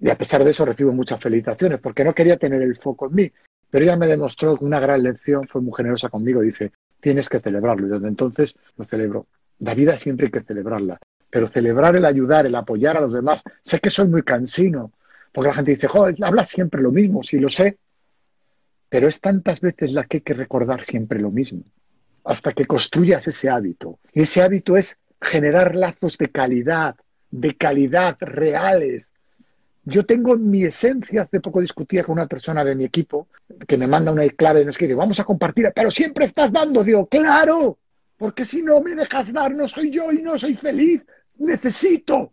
y a pesar de eso recibo muchas felicitaciones porque no quería tener el foco en mí. Pero ella me demostró una gran lección, fue muy generosa conmigo, dice, tienes que celebrarlo. Y desde entonces lo celebro. La vida siempre hay que celebrarla. Pero celebrar el ayudar, el apoyar a los demás, sé que soy muy cansino, porque la gente dice, joder, hablas siempre lo mismo, sí lo sé. Pero es tantas veces la que hay que recordar siempre lo mismo, hasta que construyas ese hábito. Y ese hábito es generar lazos de calidad, de calidad reales, yo tengo en mi esencia, hace poco discutía con una persona de mi equipo que me manda una clave, nos quiere, vamos a compartir, pero siempre estás dando, digo, claro, porque si no me dejas dar, no soy yo y no soy feliz, necesito,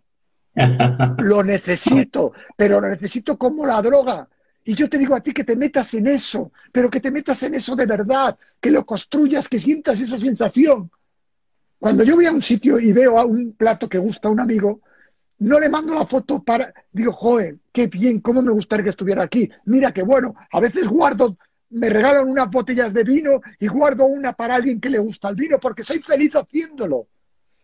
<laughs> lo necesito, pero lo necesito como la droga. Y yo te digo a ti que te metas en eso, pero que te metas en eso de verdad, que lo construyas, que sientas esa sensación. Cuando yo voy a un sitio y veo a un plato que gusta a un amigo, no le mando la foto para, digo, joder, qué bien, cómo me gustaría que estuviera aquí. Mira qué bueno, a veces guardo, me regalan unas botellas de vino y guardo una para alguien que le gusta el vino porque soy feliz haciéndolo,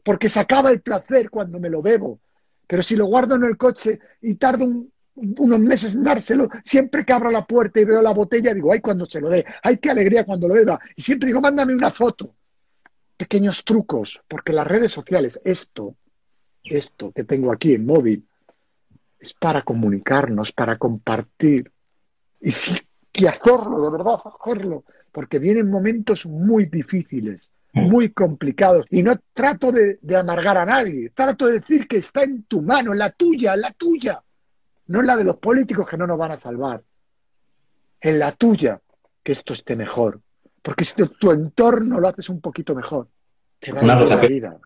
porque se acaba el placer cuando me lo bebo. Pero si lo guardo en el coche y tardo unos meses en dárselo, siempre que abro la puerta y veo la botella, digo, ay, cuando se lo dé, ay, qué alegría cuando lo beba. Y siempre digo, mándame una foto. Pequeños trucos, porque las redes sociales, esto esto que tengo aquí en móvil es para comunicarnos, para compartir. Y sí, que hacerlo, de verdad, hacerlo, porque vienen momentos muy difíciles, mm. muy complicados. Y no trato de, de, amargar a nadie, trato de decir que está en tu mano, en la tuya, en la tuya. No en la de los políticos que no nos van a salvar. En la tuya, que esto esté mejor. Porque si tu entorno lo haces un poquito mejor, te va a la vida.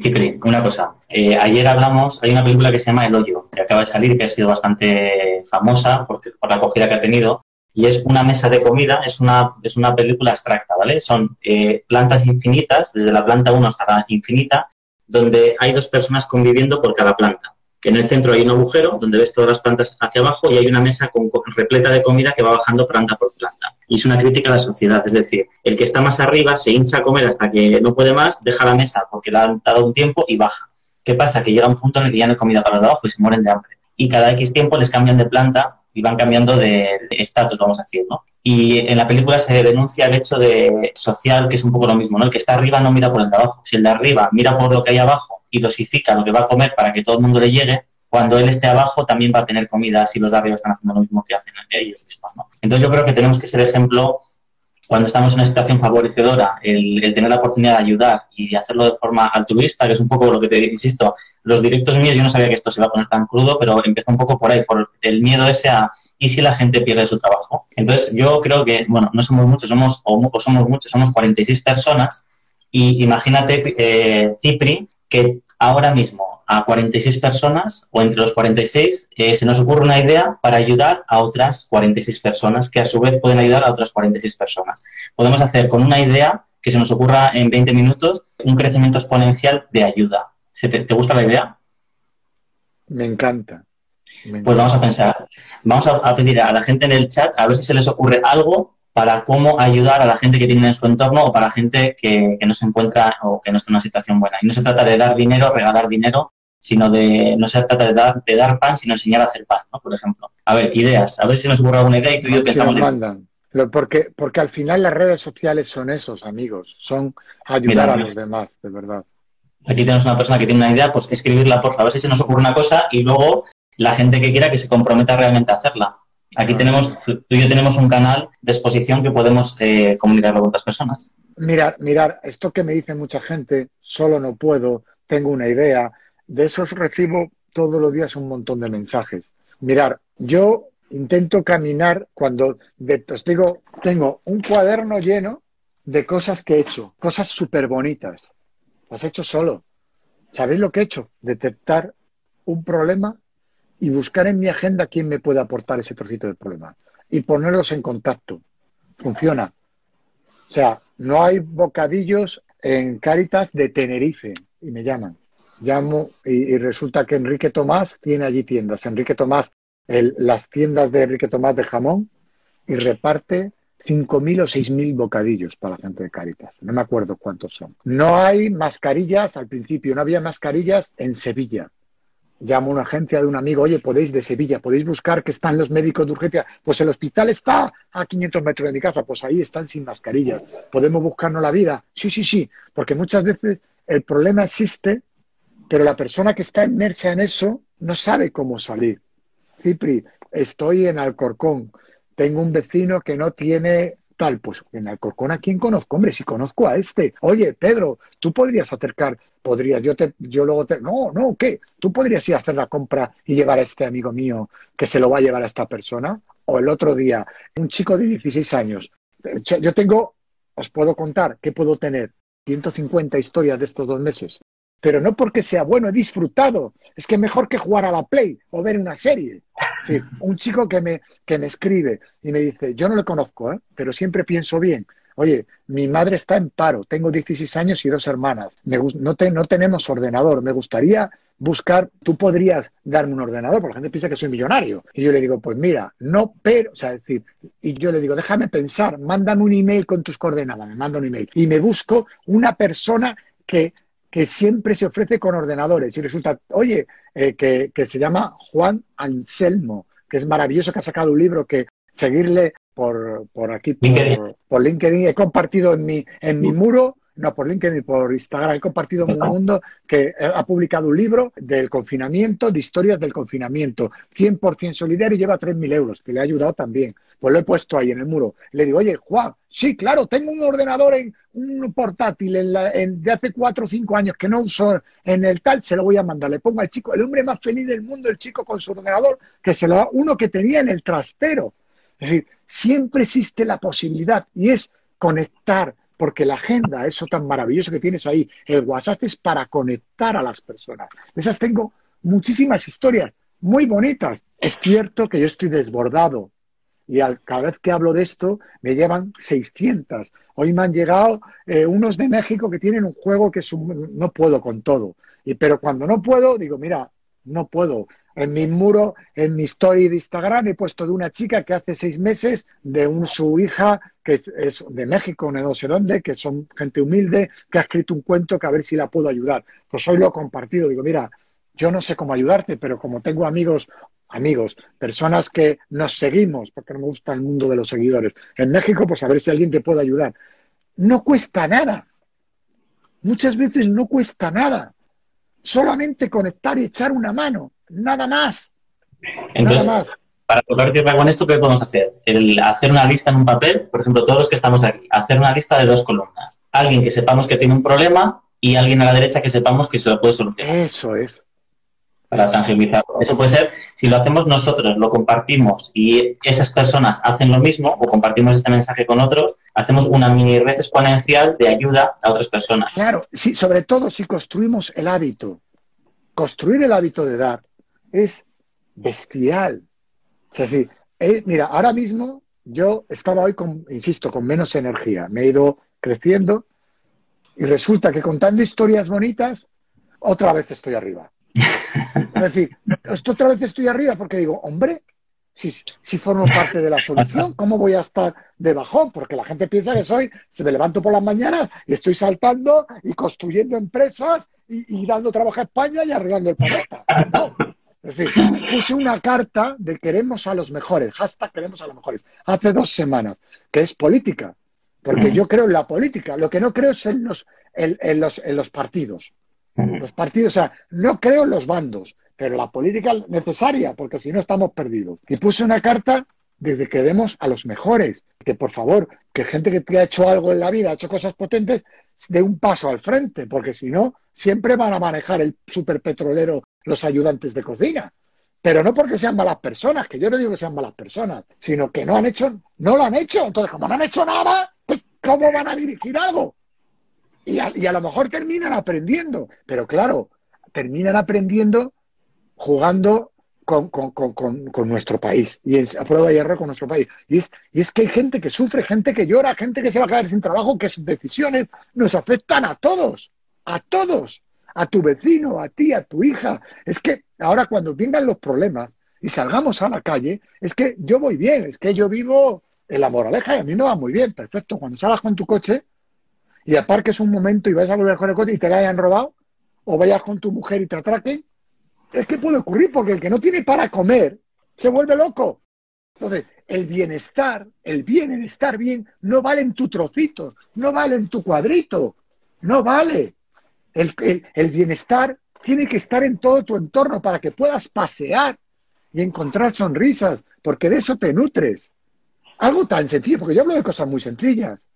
Cipri, una cosa. Eh, ayer hablamos, hay una película que se llama El Hoyo, que acaba de salir, que ha sido bastante famosa por, por la acogida que ha tenido, y es una mesa de comida, es una, es una película abstracta, ¿vale? Son eh, plantas infinitas, desde la planta 1 hasta la infinita, donde hay dos personas conviviendo por cada planta que en el centro hay un agujero donde ves todas las plantas hacia abajo y hay una mesa con, repleta de comida que va bajando planta por planta. Y es una crítica a la sociedad, es decir, el que está más arriba se hincha a comer hasta que no puede más, deja la mesa porque le han dado un tiempo y baja. ¿Qué pasa? Que llega un punto en el que ya no hay comida para los de abajo y se mueren de hambre. Y cada X tiempo les cambian de planta y van cambiando de estatus, vamos a decir, ¿no? Y en la película se denuncia el hecho de social, que es un poco lo mismo, ¿no? El que está arriba no mira por el de abajo. Si el de arriba mira por lo que hay abajo y dosifica lo que va a comer para que todo el mundo le llegue, cuando él esté abajo también va a tener comida si los de arriba están haciendo lo mismo que hacen ellos mismos. ¿no? Entonces yo creo que tenemos que ser ejemplo cuando estamos en una situación favorecedora, el, tener la oportunidad de ayudar y hacerlo de forma altruista, que es un poco lo que te insisto, los directos míos yo no sabía que esto se iba a poner tan crudo, pero empezó un poco por ahí, por el miedo ese a ¿y si la gente pierde su trabajo? Entonces yo creo que, bueno, no somos muchos, somos, o, somos muchos, somos 46 personas y imagínate, eh, Cipri, que ahora mismo a 46 personas o entre los 46 eh, se nos ocurre una idea para ayudar a otras 46 personas que a su vez pueden ayudar a otras 46 personas. Podemos hacer con una idea que se nos ocurra en 20 minutos un crecimiento exponencial de ayuda. ¿Te, gusta la idea? Me encanta. Pues vamos a pensar, vamos a pedir a la gente en el chat a ver si se les ocurre algo para cómo ayudar a la gente que tiene en su entorno o para gente que, no se encuentra o que no está en una situación buena. Y no se trata de dar dinero, regalar dinero, sino de, no se trata de dar, de dar pan, sino enseñar a hacer pan, ¿no? Por ejemplo. A ver, ideas, a ver si nos ocurre alguna idea y tú y yo pensamos. mandan. Porque, porque al final las redes sociales son esos, amigos, son ayudar a los demás, de verdad. Aquí tenemos una persona que tiene una idea, pues escribirla, por favor, a ver si se nos ocurre una cosa y luego la gente que quiera que se comprometa realmente a hacerla. Aquí tenemos, tú y yo tenemos un canal de exposición que podemos eh, comunicarlo con otras personas. Mirar, mirar, esto que me dice mucha gente, solo no puedo, tengo una idea, de esos recibo todos los días un montón de mensajes. Mirar, yo intento caminar cuando, de, os digo, tengo un cuaderno lleno de cosas que he hecho, cosas súper bonitas. Las he hecho solo. ¿Sabéis lo que he hecho? Detectar un problema y buscar en mi agenda quién me puede aportar ese trocito del problema y ponerlos en contacto. Funciona. O sea, no hay bocadillos en Cáritas de Tenerife y me llaman. Llamo y, resulta que Enrique Tomás tiene allí tiendas. Enrique Tomás, las tiendas de Enrique Tomás de jamón y reparte 5.000 o 6.000 bocadillos para la gente de Cáritas. No me acuerdo cuántos son. No hay mascarillas, al principio no había mascarillas en Sevilla llamo a una agencia de un amigo, oye, podéis de Sevilla, podéis buscar que están los médicos de urgencia. Pues el hospital está a 500 metros de mi casa, pues ahí están sin mascarillas. ¿Podemos buscarnos la vida? Sí, sí, sí, porque muchas veces el problema existe, pero la persona que está inmersa en eso no sabe cómo salir. Cipri, estoy en Alcorcón, tengo un vecino que no tiene tal, pues en Alcorcón a quién conozco, hombre, si conozco a este, oye, Pedro, tú podrías acercar, podrías, yo te, yo luego te, no, no, ¿qué? Tú podrías ir a hacer la compra y llevar a este amigo mío que se lo va a llevar a esta persona, o el otro día, un chico de 16 años, yo tengo, os puedo contar, ¿qué puedo tener? 150 historias de estos dos meses pero no porque sea bueno, he disfrutado. Es que mejor que jugar a la Play o ver una serie. un chico que me, que me escribe y me dice, yo no le conozco, ¿eh? pero siempre pienso bien. Oye, mi madre está en paro, tengo 16 años y dos hermanas, no, no tenemos ordenador, me gustaría buscar, tú podrías darme un ordenador, porque la gente piensa que soy millonario. Y yo le digo, pues mira, no, pero, o sea, decir, y yo le digo, déjame pensar, mándame un email con tus coordenadas, me manda un email. Y me busco una persona que, que siempre se ofrece con ordenadores. Y resulta, oye, eh, que, que se llama Juan Anselmo, que es maravilloso, que ha sacado un libro que seguirle por, por aquí, por LinkedIn. por LinkedIn. He compartido en mi, en mi muro no por LinkedIn, por Instagram, he compartido un mundo que ha publicado un libro del confinamiento, de historias del confinamiento, 100% solidario y lleva 3.000 euros, que le ha ayudado también. Pues lo he puesto ahí en el muro. Le digo, oye, Juan, sí, claro, tengo un ordenador en un portátil en de hace 4 o 5 años que no uso en el tal, se lo voy a mandar. Le pongo al chico, el hombre más feliz del mundo, el chico con su ordenador, que se lo uno que tenía en el trastero. Es decir, siempre existe la posibilidad y es conectar, porque la agenda, eso tan maravilloso que tienes ahí, el WhatsApp es para conectar a las personas. Esas tengo muchísimas historias muy bonitas. Es cierto que yo estoy desbordado y al, cada vez que hablo de esto me llevan 600. Hoy me han llegado eh, unos de México que tienen un juego que es un, no puedo con todo. Y, pero cuando no puedo, digo, mira, no puedo. En mi muro, en mi story de Instagram, he puesto de una chica que hace seis meses, de un, su hija, que es de México, no sé dónde, que son gente humilde, que ha escrito un cuento que a ver si la puedo ayudar. Pues hoy lo he compartido. Digo, mira, yo no sé cómo ayudarte, pero como tengo amigos, amigos, personas que nos seguimos, porque no me gusta el mundo de los seguidores, en México, pues a ver si alguien te puede ayudar. No cuesta nada. Muchas veces no cuesta nada. Solamente conectar y echar una mano nada más. Entonces, nada más. Para tocar tierra con esto, ¿qué podemos hacer? El hacer una lista en un papel, por ejemplo, todos los que estamos aquí, hacer una lista de dos columnas. Alguien que sepamos que tiene un problema y alguien a la derecha que sepamos que se lo puede solucionar. Eso es. Para tangibilizar. Eso puede ser, si lo hacemos nosotros, lo compartimos y esas personas hacen lo mismo o compartimos este mensaje con otros, hacemos una mini red exponencial de ayuda a otras personas. Claro, sí, sobre todo si construimos el hábito. Construir el hábito de dar es bestial. Es decir, eh, mira, ahora mismo yo estaba hoy, con, insisto, con menos energía. Me he ido creciendo y resulta que contando historias bonitas, otra vez estoy arriba. <laughs> Es decir, esto otra vez estoy arriba porque digo, hombre, si, si formo parte de la solución, ¿cómo voy a estar de bajón? Porque la gente piensa que soy, se me levanto por las mañanas y estoy saltando y construyendo empresas y, y dando trabajo a España y arreglando el planeta. No, es decir, puse una carta de queremos a los mejores, hashtag queremos a los mejores, hace dos semanas, que es política, porque yo creo en la política, lo que no creo es en los, en, los, en los partidos. Los partidos, o sea, no creo en los bandos, pero la política es necesaria, porque si no estamos perdidos. Y puse una carta de que queremos a los mejores, que por favor, que gente que ha hecho algo en la vida, ha hecho cosas potentes, de un paso al frente, porque si no, siempre van a manejar el superpetrolero los ayudantes de cocina. Pero no porque sean malas personas, que yo no digo que sean malas personas, sino que no han hecho, no lo han hecho. Entonces, como no han hecho nada, pues, ¿cómo van a dirigir algo? Y a, y lo mejor terminan aprendiendo, pero claro, terminan aprendiendo jugando con, con, con, con, nuestro país y en, a prueba de hierro con nuestro país. Y es, y es que hay gente que sufre, gente que llora, gente que se va a quedar sin trabajo, que sus decisiones nos afectan a todos, a todos a tu vecino, a ti, a tu hija. Es que ahora cuando vengan los problemas y salgamos a la calle, es que yo voy bien, es que yo vivo en la moraleja y a mí me va muy bien, perfecto. Cuando salgas con tu coche y aparques un momento y vayas a volver con el coche y te la hayan robado, o vayas con tu mujer y te atraquen, es que puede ocurrir porque el que no tiene para comer se vuelve loco. Entonces, el bienestar, el bien, estar bien, no vale en tu trocito, no vale en tu cuadrito, no vale. El, bienestar tiene que estar en todo tu entorno para que puedas pasear y encontrar sonrisas, porque de eso te nutres. Algo tan sencillo, porque yo hablo de cosas muy sencillas.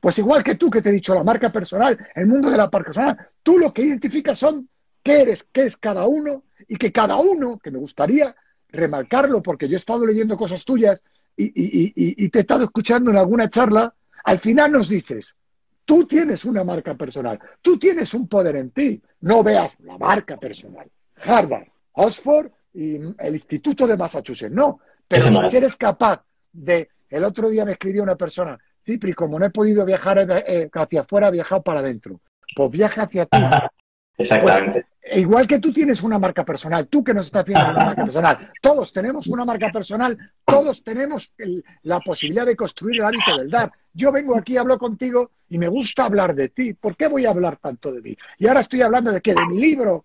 Pues igual que tú que te he dicho la marca personal, el mundo de la marca personal, tú lo que identificas son qué eres, qué es cada uno y que cada uno, que me gustaría remarcarlo porque yo he estado leyendo cosas tuyas y, y te he estado escuchando en alguna charla, al final nos dices, Tú tienes una marca personal, tú tienes un poder en ti. No veas la marca personal. Harvard, Oxford y el Instituto de Massachusetts. No, pero si eres capaz de... El otro día me escribió una persona, Cipri, como no he podido viajar eh, hacia afuera, he viajado para adentro. Pues viaja hacia ti. Exactamente. Pues, igual que tú tienes una marca personal, tú que nos estás viendo una marca <laughs> personal, todos tenemos una marca personal, todos tenemos la posibilidad de construir el hábito del dar. Yo vengo aquí, hablo contigo y me gusta hablar de ti. ¿Por qué voy a hablar tanto de mí? Y ahora estoy hablando de qué, de mi libro.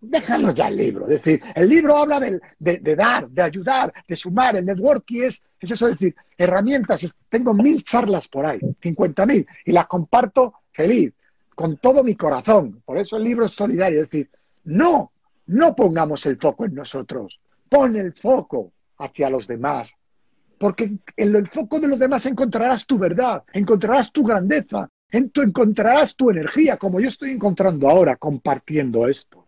Déjanos ya el libro. Es decir, el libro habla de, de, dar, de ayudar, de sumar. El networking es, es eso, es decir, herramientas. Tengo mil charlas por ahí, cincuenta mil, y las comparto feliz con todo mi corazón. Por eso el libro es solidario. Es decir, no, no pongamos el foco en nosotros. Pon el foco hacia los demás. Porque en el foco de los demás encontrarás tu verdad, encontrarás tu grandeza, encontrarás tu energía, como yo estoy encontrando ahora, compartiendo esto,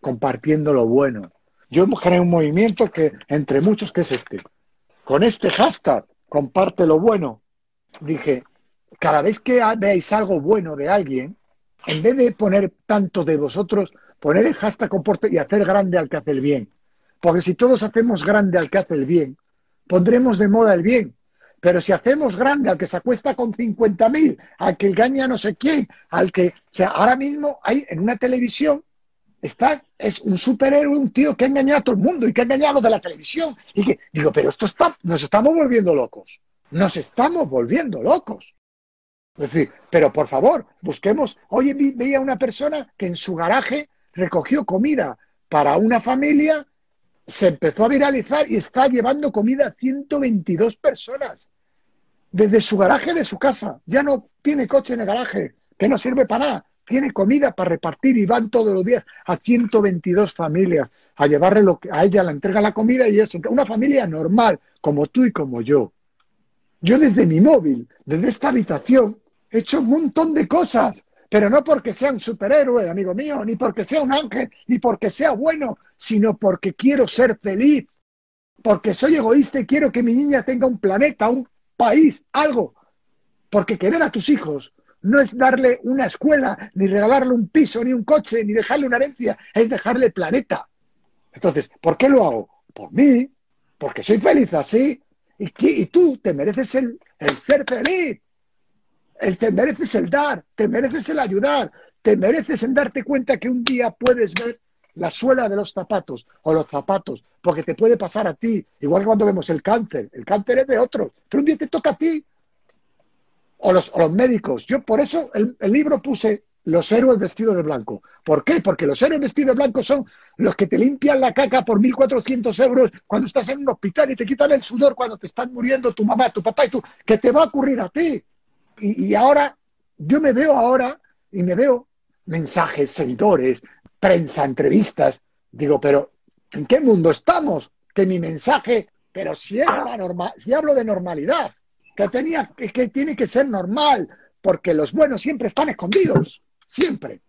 compartiendo lo bueno. Yo generé un movimiento que, entre muchos, que es este. Con este hashtag, comparte lo bueno, dije, cada vez que veáis algo bueno de alguien, en vez de poner tanto de vosotros, poner el hashtag comporte y hacer grande al que hace el bien. Porque si todos hacemos grande al que hace el bien, pondremos de moda el bien. Pero si hacemos grande al que se acuesta con 50.000, al que engaña no sé quién, al que... O sea, ahora mismo hay en una televisión, está, es un superhéroe, un tío que ha engañado a todo el mundo y que ha engañado de la televisión. Y que, digo, pero esto está, nos estamos volviendo locos. Nos estamos volviendo locos. Es decir, pero por favor, busquemos. Oye, veía una persona que en su garaje recogió comida para una familia, se empezó a viralizar y está llevando comida a 122 personas desde su garaje de su casa. Ya no tiene coche en el garaje, que no sirve para nada. Tiene comida para repartir y van todos los días a 122 familias a llevarle lo que, a ella la entrega la comida y es una familia normal, como tú y como yo. Yo desde mi móvil, desde esta habitación, he hecho un montón de cosas, pero no porque sea un superhéroe, amigo mío, ni porque sea un ángel, ni porque sea bueno, sino porque quiero ser feliz, porque soy egoísta y quiero que mi niña tenga un planeta, un país, algo. Porque querer a tus hijos no es darle una escuela, ni regalarle un piso, ni un coche, ni dejarle una herencia, es dejarle planeta. Entonces, ¿por qué lo hago? Por mí, porque soy feliz así, y, tú te mereces el ser feliz. El te mereces el dar, te mereces el ayudar, te mereces en darte cuenta que un día puedes ver la suela de los zapatos o los zapatos, porque te puede pasar a ti, igual que cuando vemos el cáncer, el cáncer es de otros, pero un día te toca a ti. O los, los médicos. Yo por eso el, el, libro puse los héroes vestidos de blanco. ¿Por qué? Porque los héroes vestidos de blanco son los que te limpian la caca por 1.400 euros cuando estás en un hospital y te quitan el sudor cuando te están muriendo tu mamá, tu papá y tú, que te va a ocurrir a ti. Y, ahora, yo me veo ahora y me veo mensajes, seguidores, prensa, entrevistas. Digo, pero ¿en qué mundo estamos? Que mi mensaje, pero si es la norma, si hablo de normalidad, que tenía, que tiene que ser normal, porque los buenos siempre están escondidos, siempre.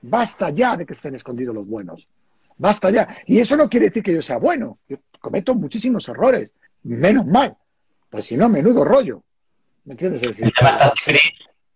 Basta ya de que estén escondidos los buenos. Basta ya. Y eso no quiere decir que yo sea bueno. Yo cometo muchísimos errores. Menos mal. Pues si no, menudo rollo. El tema está,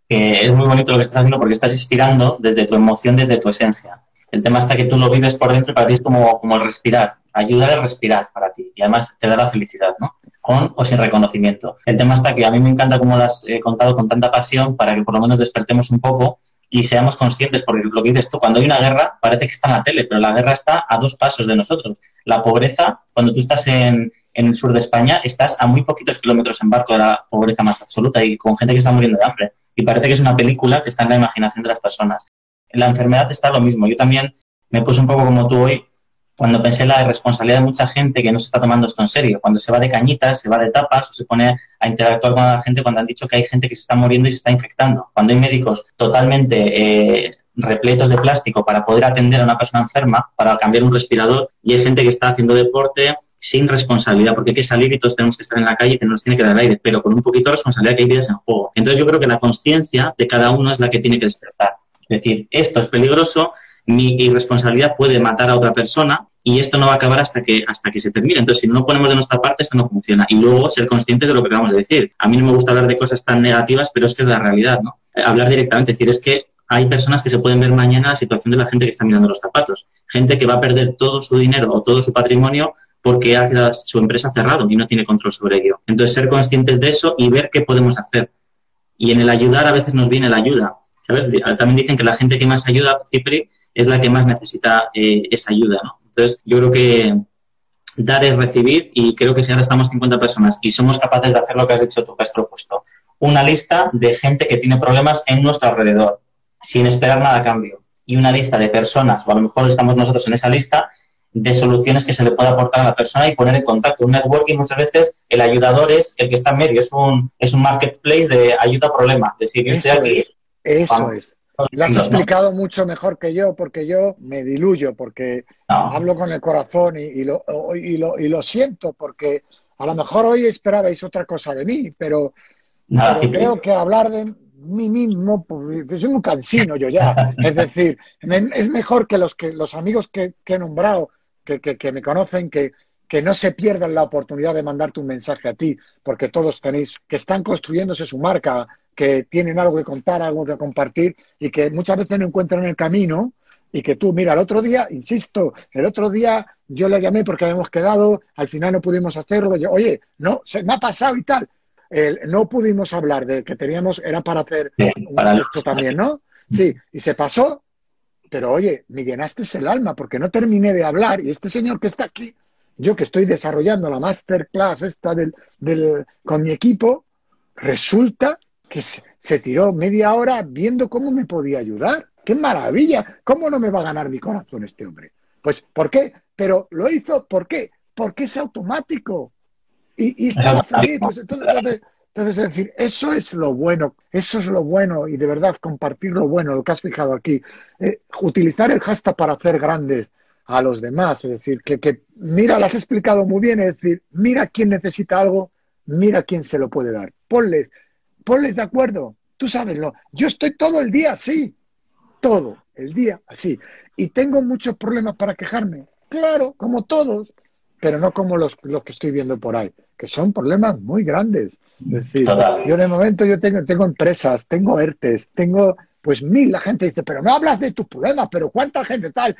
que es muy bonito lo que estás haciendo porque estás inspirando desde tu emoción, desde tu esencia. El tema está que tú lo vives por dentro y para ti es como, como el respirar. Ayudar a respirar para ti. Y además te da la felicidad, ¿no? Con o sin reconocimiento. El tema está que a mí me encanta cómo lo has eh, contado con tanta pasión para que por lo menos despertemos un poco y seamos conscientes, porque lo que dices tú, cuando hay una guerra parece que está en la tele, pero la guerra está a dos pasos de nosotros. La pobreza, cuando tú estás en, en el sur de España, estás a muy poquitos kilómetros en barco de la pobreza más absoluta y con gente que está muriendo de hambre. Y parece que es una película que está en la imaginación de las personas. En la enfermedad está lo mismo. Yo también me puse un poco como tú hoy cuando pensé en la responsabilidad de mucha gente que no se está tomando esto en serio, cuando se va de cañitas, se va de tapas o se pone a interactuar con la gente cuando han dicho que hay gente que se está muriendo y se está infectando, cuando hay médicos totalmente eh, repletos de plástico para poder atender a una persona enferma, para cambiar un respirador, y hay gente que está haciendo deporte sin responsabilidad, porque hay que salir y todos tenemos que estar en la calle y nos tiene que dar aire, pero con un poquito de responsabilidad que hay vidas en juego. Entonces yo creo que la conciencia de cada uno es la que tiene que despertar. Es decir, esto es peligroso, mi irresponsabilidad puede matar a otra persona y esto no va a acabar hasta que, hasta que se termine. Entonces, si no ponemos de nuestra parte, esto no funciona. Y luego ser conscientes de lo que acabamos de decir. A mí no me gusta hablar de cosas tan negativas, pero es que es la realidad, ¿no? Eh, hablar directamente, decir, es que hay personas que se pueden ver mañana la situación de la gente que está mirando los zapatos. Gente que va a perder todo su dinero o todo su patrimonio porque ha quedado su empresa cerrado y no tiene control sobre ello. Entonces, ser conscientes de eso y ver qué podemos hacer. Y en el ayudar a veces nos viene la ayuda También dicen que la gente que más ayuda, Cipri, es la que más necesita eh, esa ayuda, ¿no? Entonces, yo creo que dar es recibir y creo que si ahora estamos 50 personas y somos capaces de hacer lo que has hecho tú, que has propuesto, una lista de gente que tiene problemas en nuestro alrededor, sin esperar nada a cambio, y una lista de personas, o a lo mejor estamos nosotros en esa lista, de soluciones que se le pueda aportar a la persona y poner en contacto. Un networking muchas veces el ayudador es el que está en medio, es un, es un marketplace de ayuda a problema. Es decir, yo estoy aquí. eso es. Lo has explicado mucho mejor que yo, porque yo me diluyo, porque hablo con el corazón y, lo, y, lo, y, lo, siento, porque a lo mejor hoy esperabais otra cosa de mí, pero, creo que hablar de mí mismo, pues, soy un cansino yo ya. <laughs> Es decir, es mejor que los, que los amigos que, he nombrado, que, que, me conocen, que, que no se pierdan la oportunidad de mandarte un mensaje a ti, porque todos tenéis, que están construyéndose su marca, que tienen algo que contar, algo que compartir y que muchas veces no encuentran el camino y que tú, mira, el otro día, insisto, el otro día yo le llamé porque habíamos quedado, al final no pudimos hacerlo, yo, oye, no, se me ha pasado y tal. no pudimos hablar de que teníamos, era para hacer esto también, ¿no? Sí, y se pasó, pero oye, me llenaste el alma porque no terminé de hablar y este señor que está aquí, yo que estoy desarrollando la masterclass esta del, del, con mi equipo, resulta que se tiró media hora viendo cómo me podía ayudar. ¡Qué maravilla! ¿Cómo no me va a ganar mi corazón este hombre? Pues, ¿por qué? Pero lo hizo, ¿por qué? Porque es automático. Y, <laughs> estaba feliz. Pues, entonces, es decir, eso es lo bueno, eso es lo bueno y de verdad compartir lo bueno, lo que has fijado aquí. Eh, utilizar el hashtag para hacer grandes a los demás, es decir, que, que mira, lo has explicado muy bien, es decir, mira quién necesita algo, mira quién se lo puede dar. Ponles ponles de acuerdo. Tú sabeslo. Yo estoy todo el día así. Todo el día así. Y tengo muchos problemas para quejarme. Claro, como todos, pero no como los, los que estoy viendo por ahí, que son problemas muy grandes. Es decir, yo de momento yo tengo, tengo empresas, tengo ERTES, tengo pues mil, la gente dice, pero no hablas de tus problemas, pero cuánta gente tal.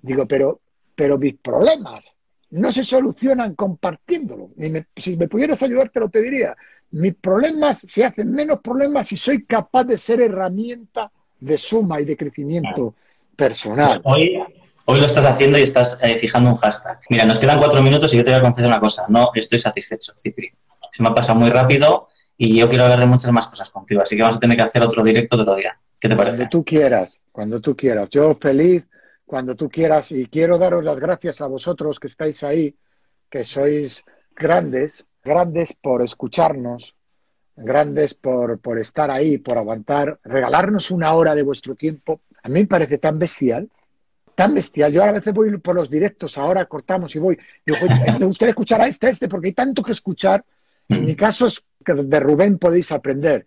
digo, pero, pero mis problemas no se solucionan compartiéndolo. si me pudieras ayudar, te lo pediría mis problemas se hacen menos problemas si soy capaz de ser herramienta de suma y de crecimiento personal. Hoy, hoy lo estás haciendo y estás eh, fijando un hashtag. Mira, nos quedan cuatro minutos y yo te voy a confesar una cosa. No estoy satisfecho, Cipri. Se me ha pasado muy rápido y yo quiero hablar de muchas más cosas contigo. Así que vamos a tener que hacer otro directo de lo día. ¿Qué te parece? Cuando tú quieras, cuando tú quieras. Yo feliz cuando tú quieras y quiero daros las gracias a vosotros que estáis ahí, que sois grandes, grandes por escucharnos, grandes por, por estar ahí, por aguantar, regalarnos una hora de vuestro tiempo. A mí me parece tan bestial, tan bestial. Yo a veces voy por los directos, ahora cortamos y voy. Digo, me <laughs> gustaría escuchar a este, a este, porque hay tanto que escuchar. En mi caso es que de Rubén podéis aprender.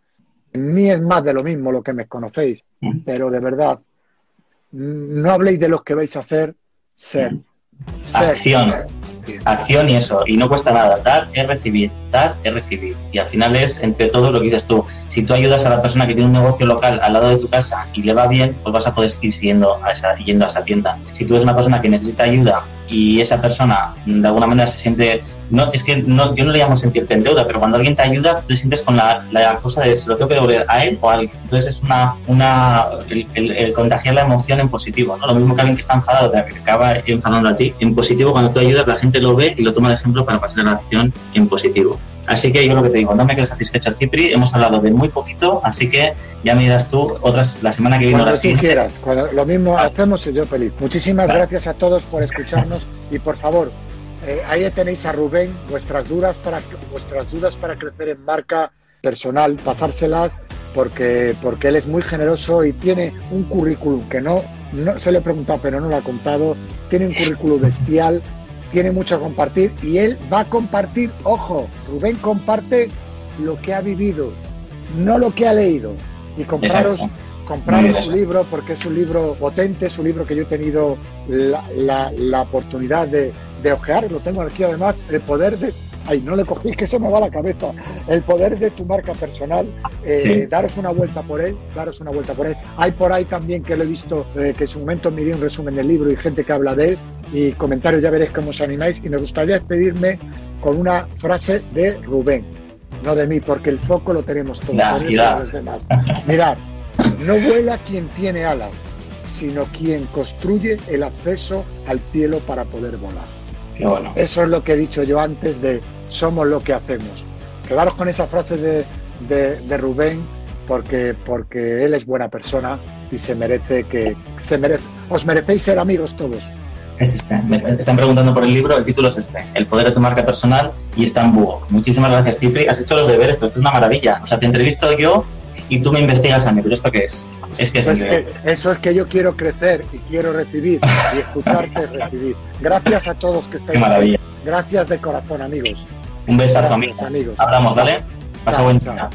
En mí es más de lo mismo lo que me conocéis, pero de verdad, no habléis de lo que vais a hacer, ser. Acción acción y eso, y no cuesta nada. Dar es recibir, dar es recibir. Y al final es entre todos lo que dices tú. Si tú ayudas a la persona que tiene un negocio local al lado de tu casa y le va bien, pues vas a poder ir siguiendo a esa, yendo a esa tienda. Si tú eres una persona que necesita ayuda y esa persona de alguna manera se siente no, es que no, yo no le llamo sentirte en deuda, pero cuando alguien te ayuda, tú te sientes con la, la cosa de se lo tengo que devolver a él o a alguien. Entonces es una, una el, contagiar la emoción en positivo, ¿no? Lo mismo que alguien que está enfadado, que acaba enfadando a ti, en positivo cuando tú ayudas, la gente lo ve y lo toma de ejemplo para pasar la acción en positivo. Así que yo lo que te digo, no me quedo satisfecho, Cipri. Hemos hablado de muy poquito, así que ya me dirás tú otras la semana que viene. Cuando tú quieras, lo mismo hacemos y yo feliz. Muchísimas gracias a todos por escucharnos y por favor, eh, ahí tenéis a Rubén, vuestras dudas, para, vuestras dudas para crecer en marca personal, pasárselas, porque, porque él es muy generoso y tiene un currículum que no, no se le he preguntado, pero no lo ha contado, tiene un currículum bestial, tiene mucho a compartir y él va a compartir, ojo, Rubén comparte lo que ha vivido, no lo que ha leído. Y compraros, compraros su libro porque es un libro potente, es un libro que yo he tenido la, la oportunidad de, de ojear, lo tengo aquí además, el poder de... Ay, no le cogí, que se me va la cabeza. El poder de tu marca personal, eh, daros una vuelta por él, daros una vuelta por él. Hay por ahí también que lo he visto, eh, que en su momento miré un resumen del libro y gente que habla de él, y comentarios ya veréis cómo os animáis. Y me gustaría despedirme con una frase de Rubén, no de mí, porque el foco lo tenemos todos. Mirad, No vuela quien tiene alas, sino quien construye el acceso al cielo para poder volar. Bueno. Eso es lo que he dicho yo antes de somos lo que hacemos. Quedaros con esa frase de, de, de Rubén porque, porque él es buena persona y se merece que se merece, os merecéis ser amigos todos. Es este. Me están preguntando por el libro, el título es este, El poder de tu marca personal y está en Buok. Muchísimas gracias, Cipri. Has hecho los deberes, pero esto es una maravilla. O sea, te entrevisto yo y tú me investigas a mí, pero ¿esto qué es? Es que es Pues, increíble. eh, eso es que yo quiero crecer y quiero recibir y escucharte <laughs> recibir. Gracias a todos que estáis Qué maravilla. aquí. Gracias de corazón, amigos. Un besazo, Gracias, amigo. amigos. Hablamos, ¿vale? Pasa buen chao. día.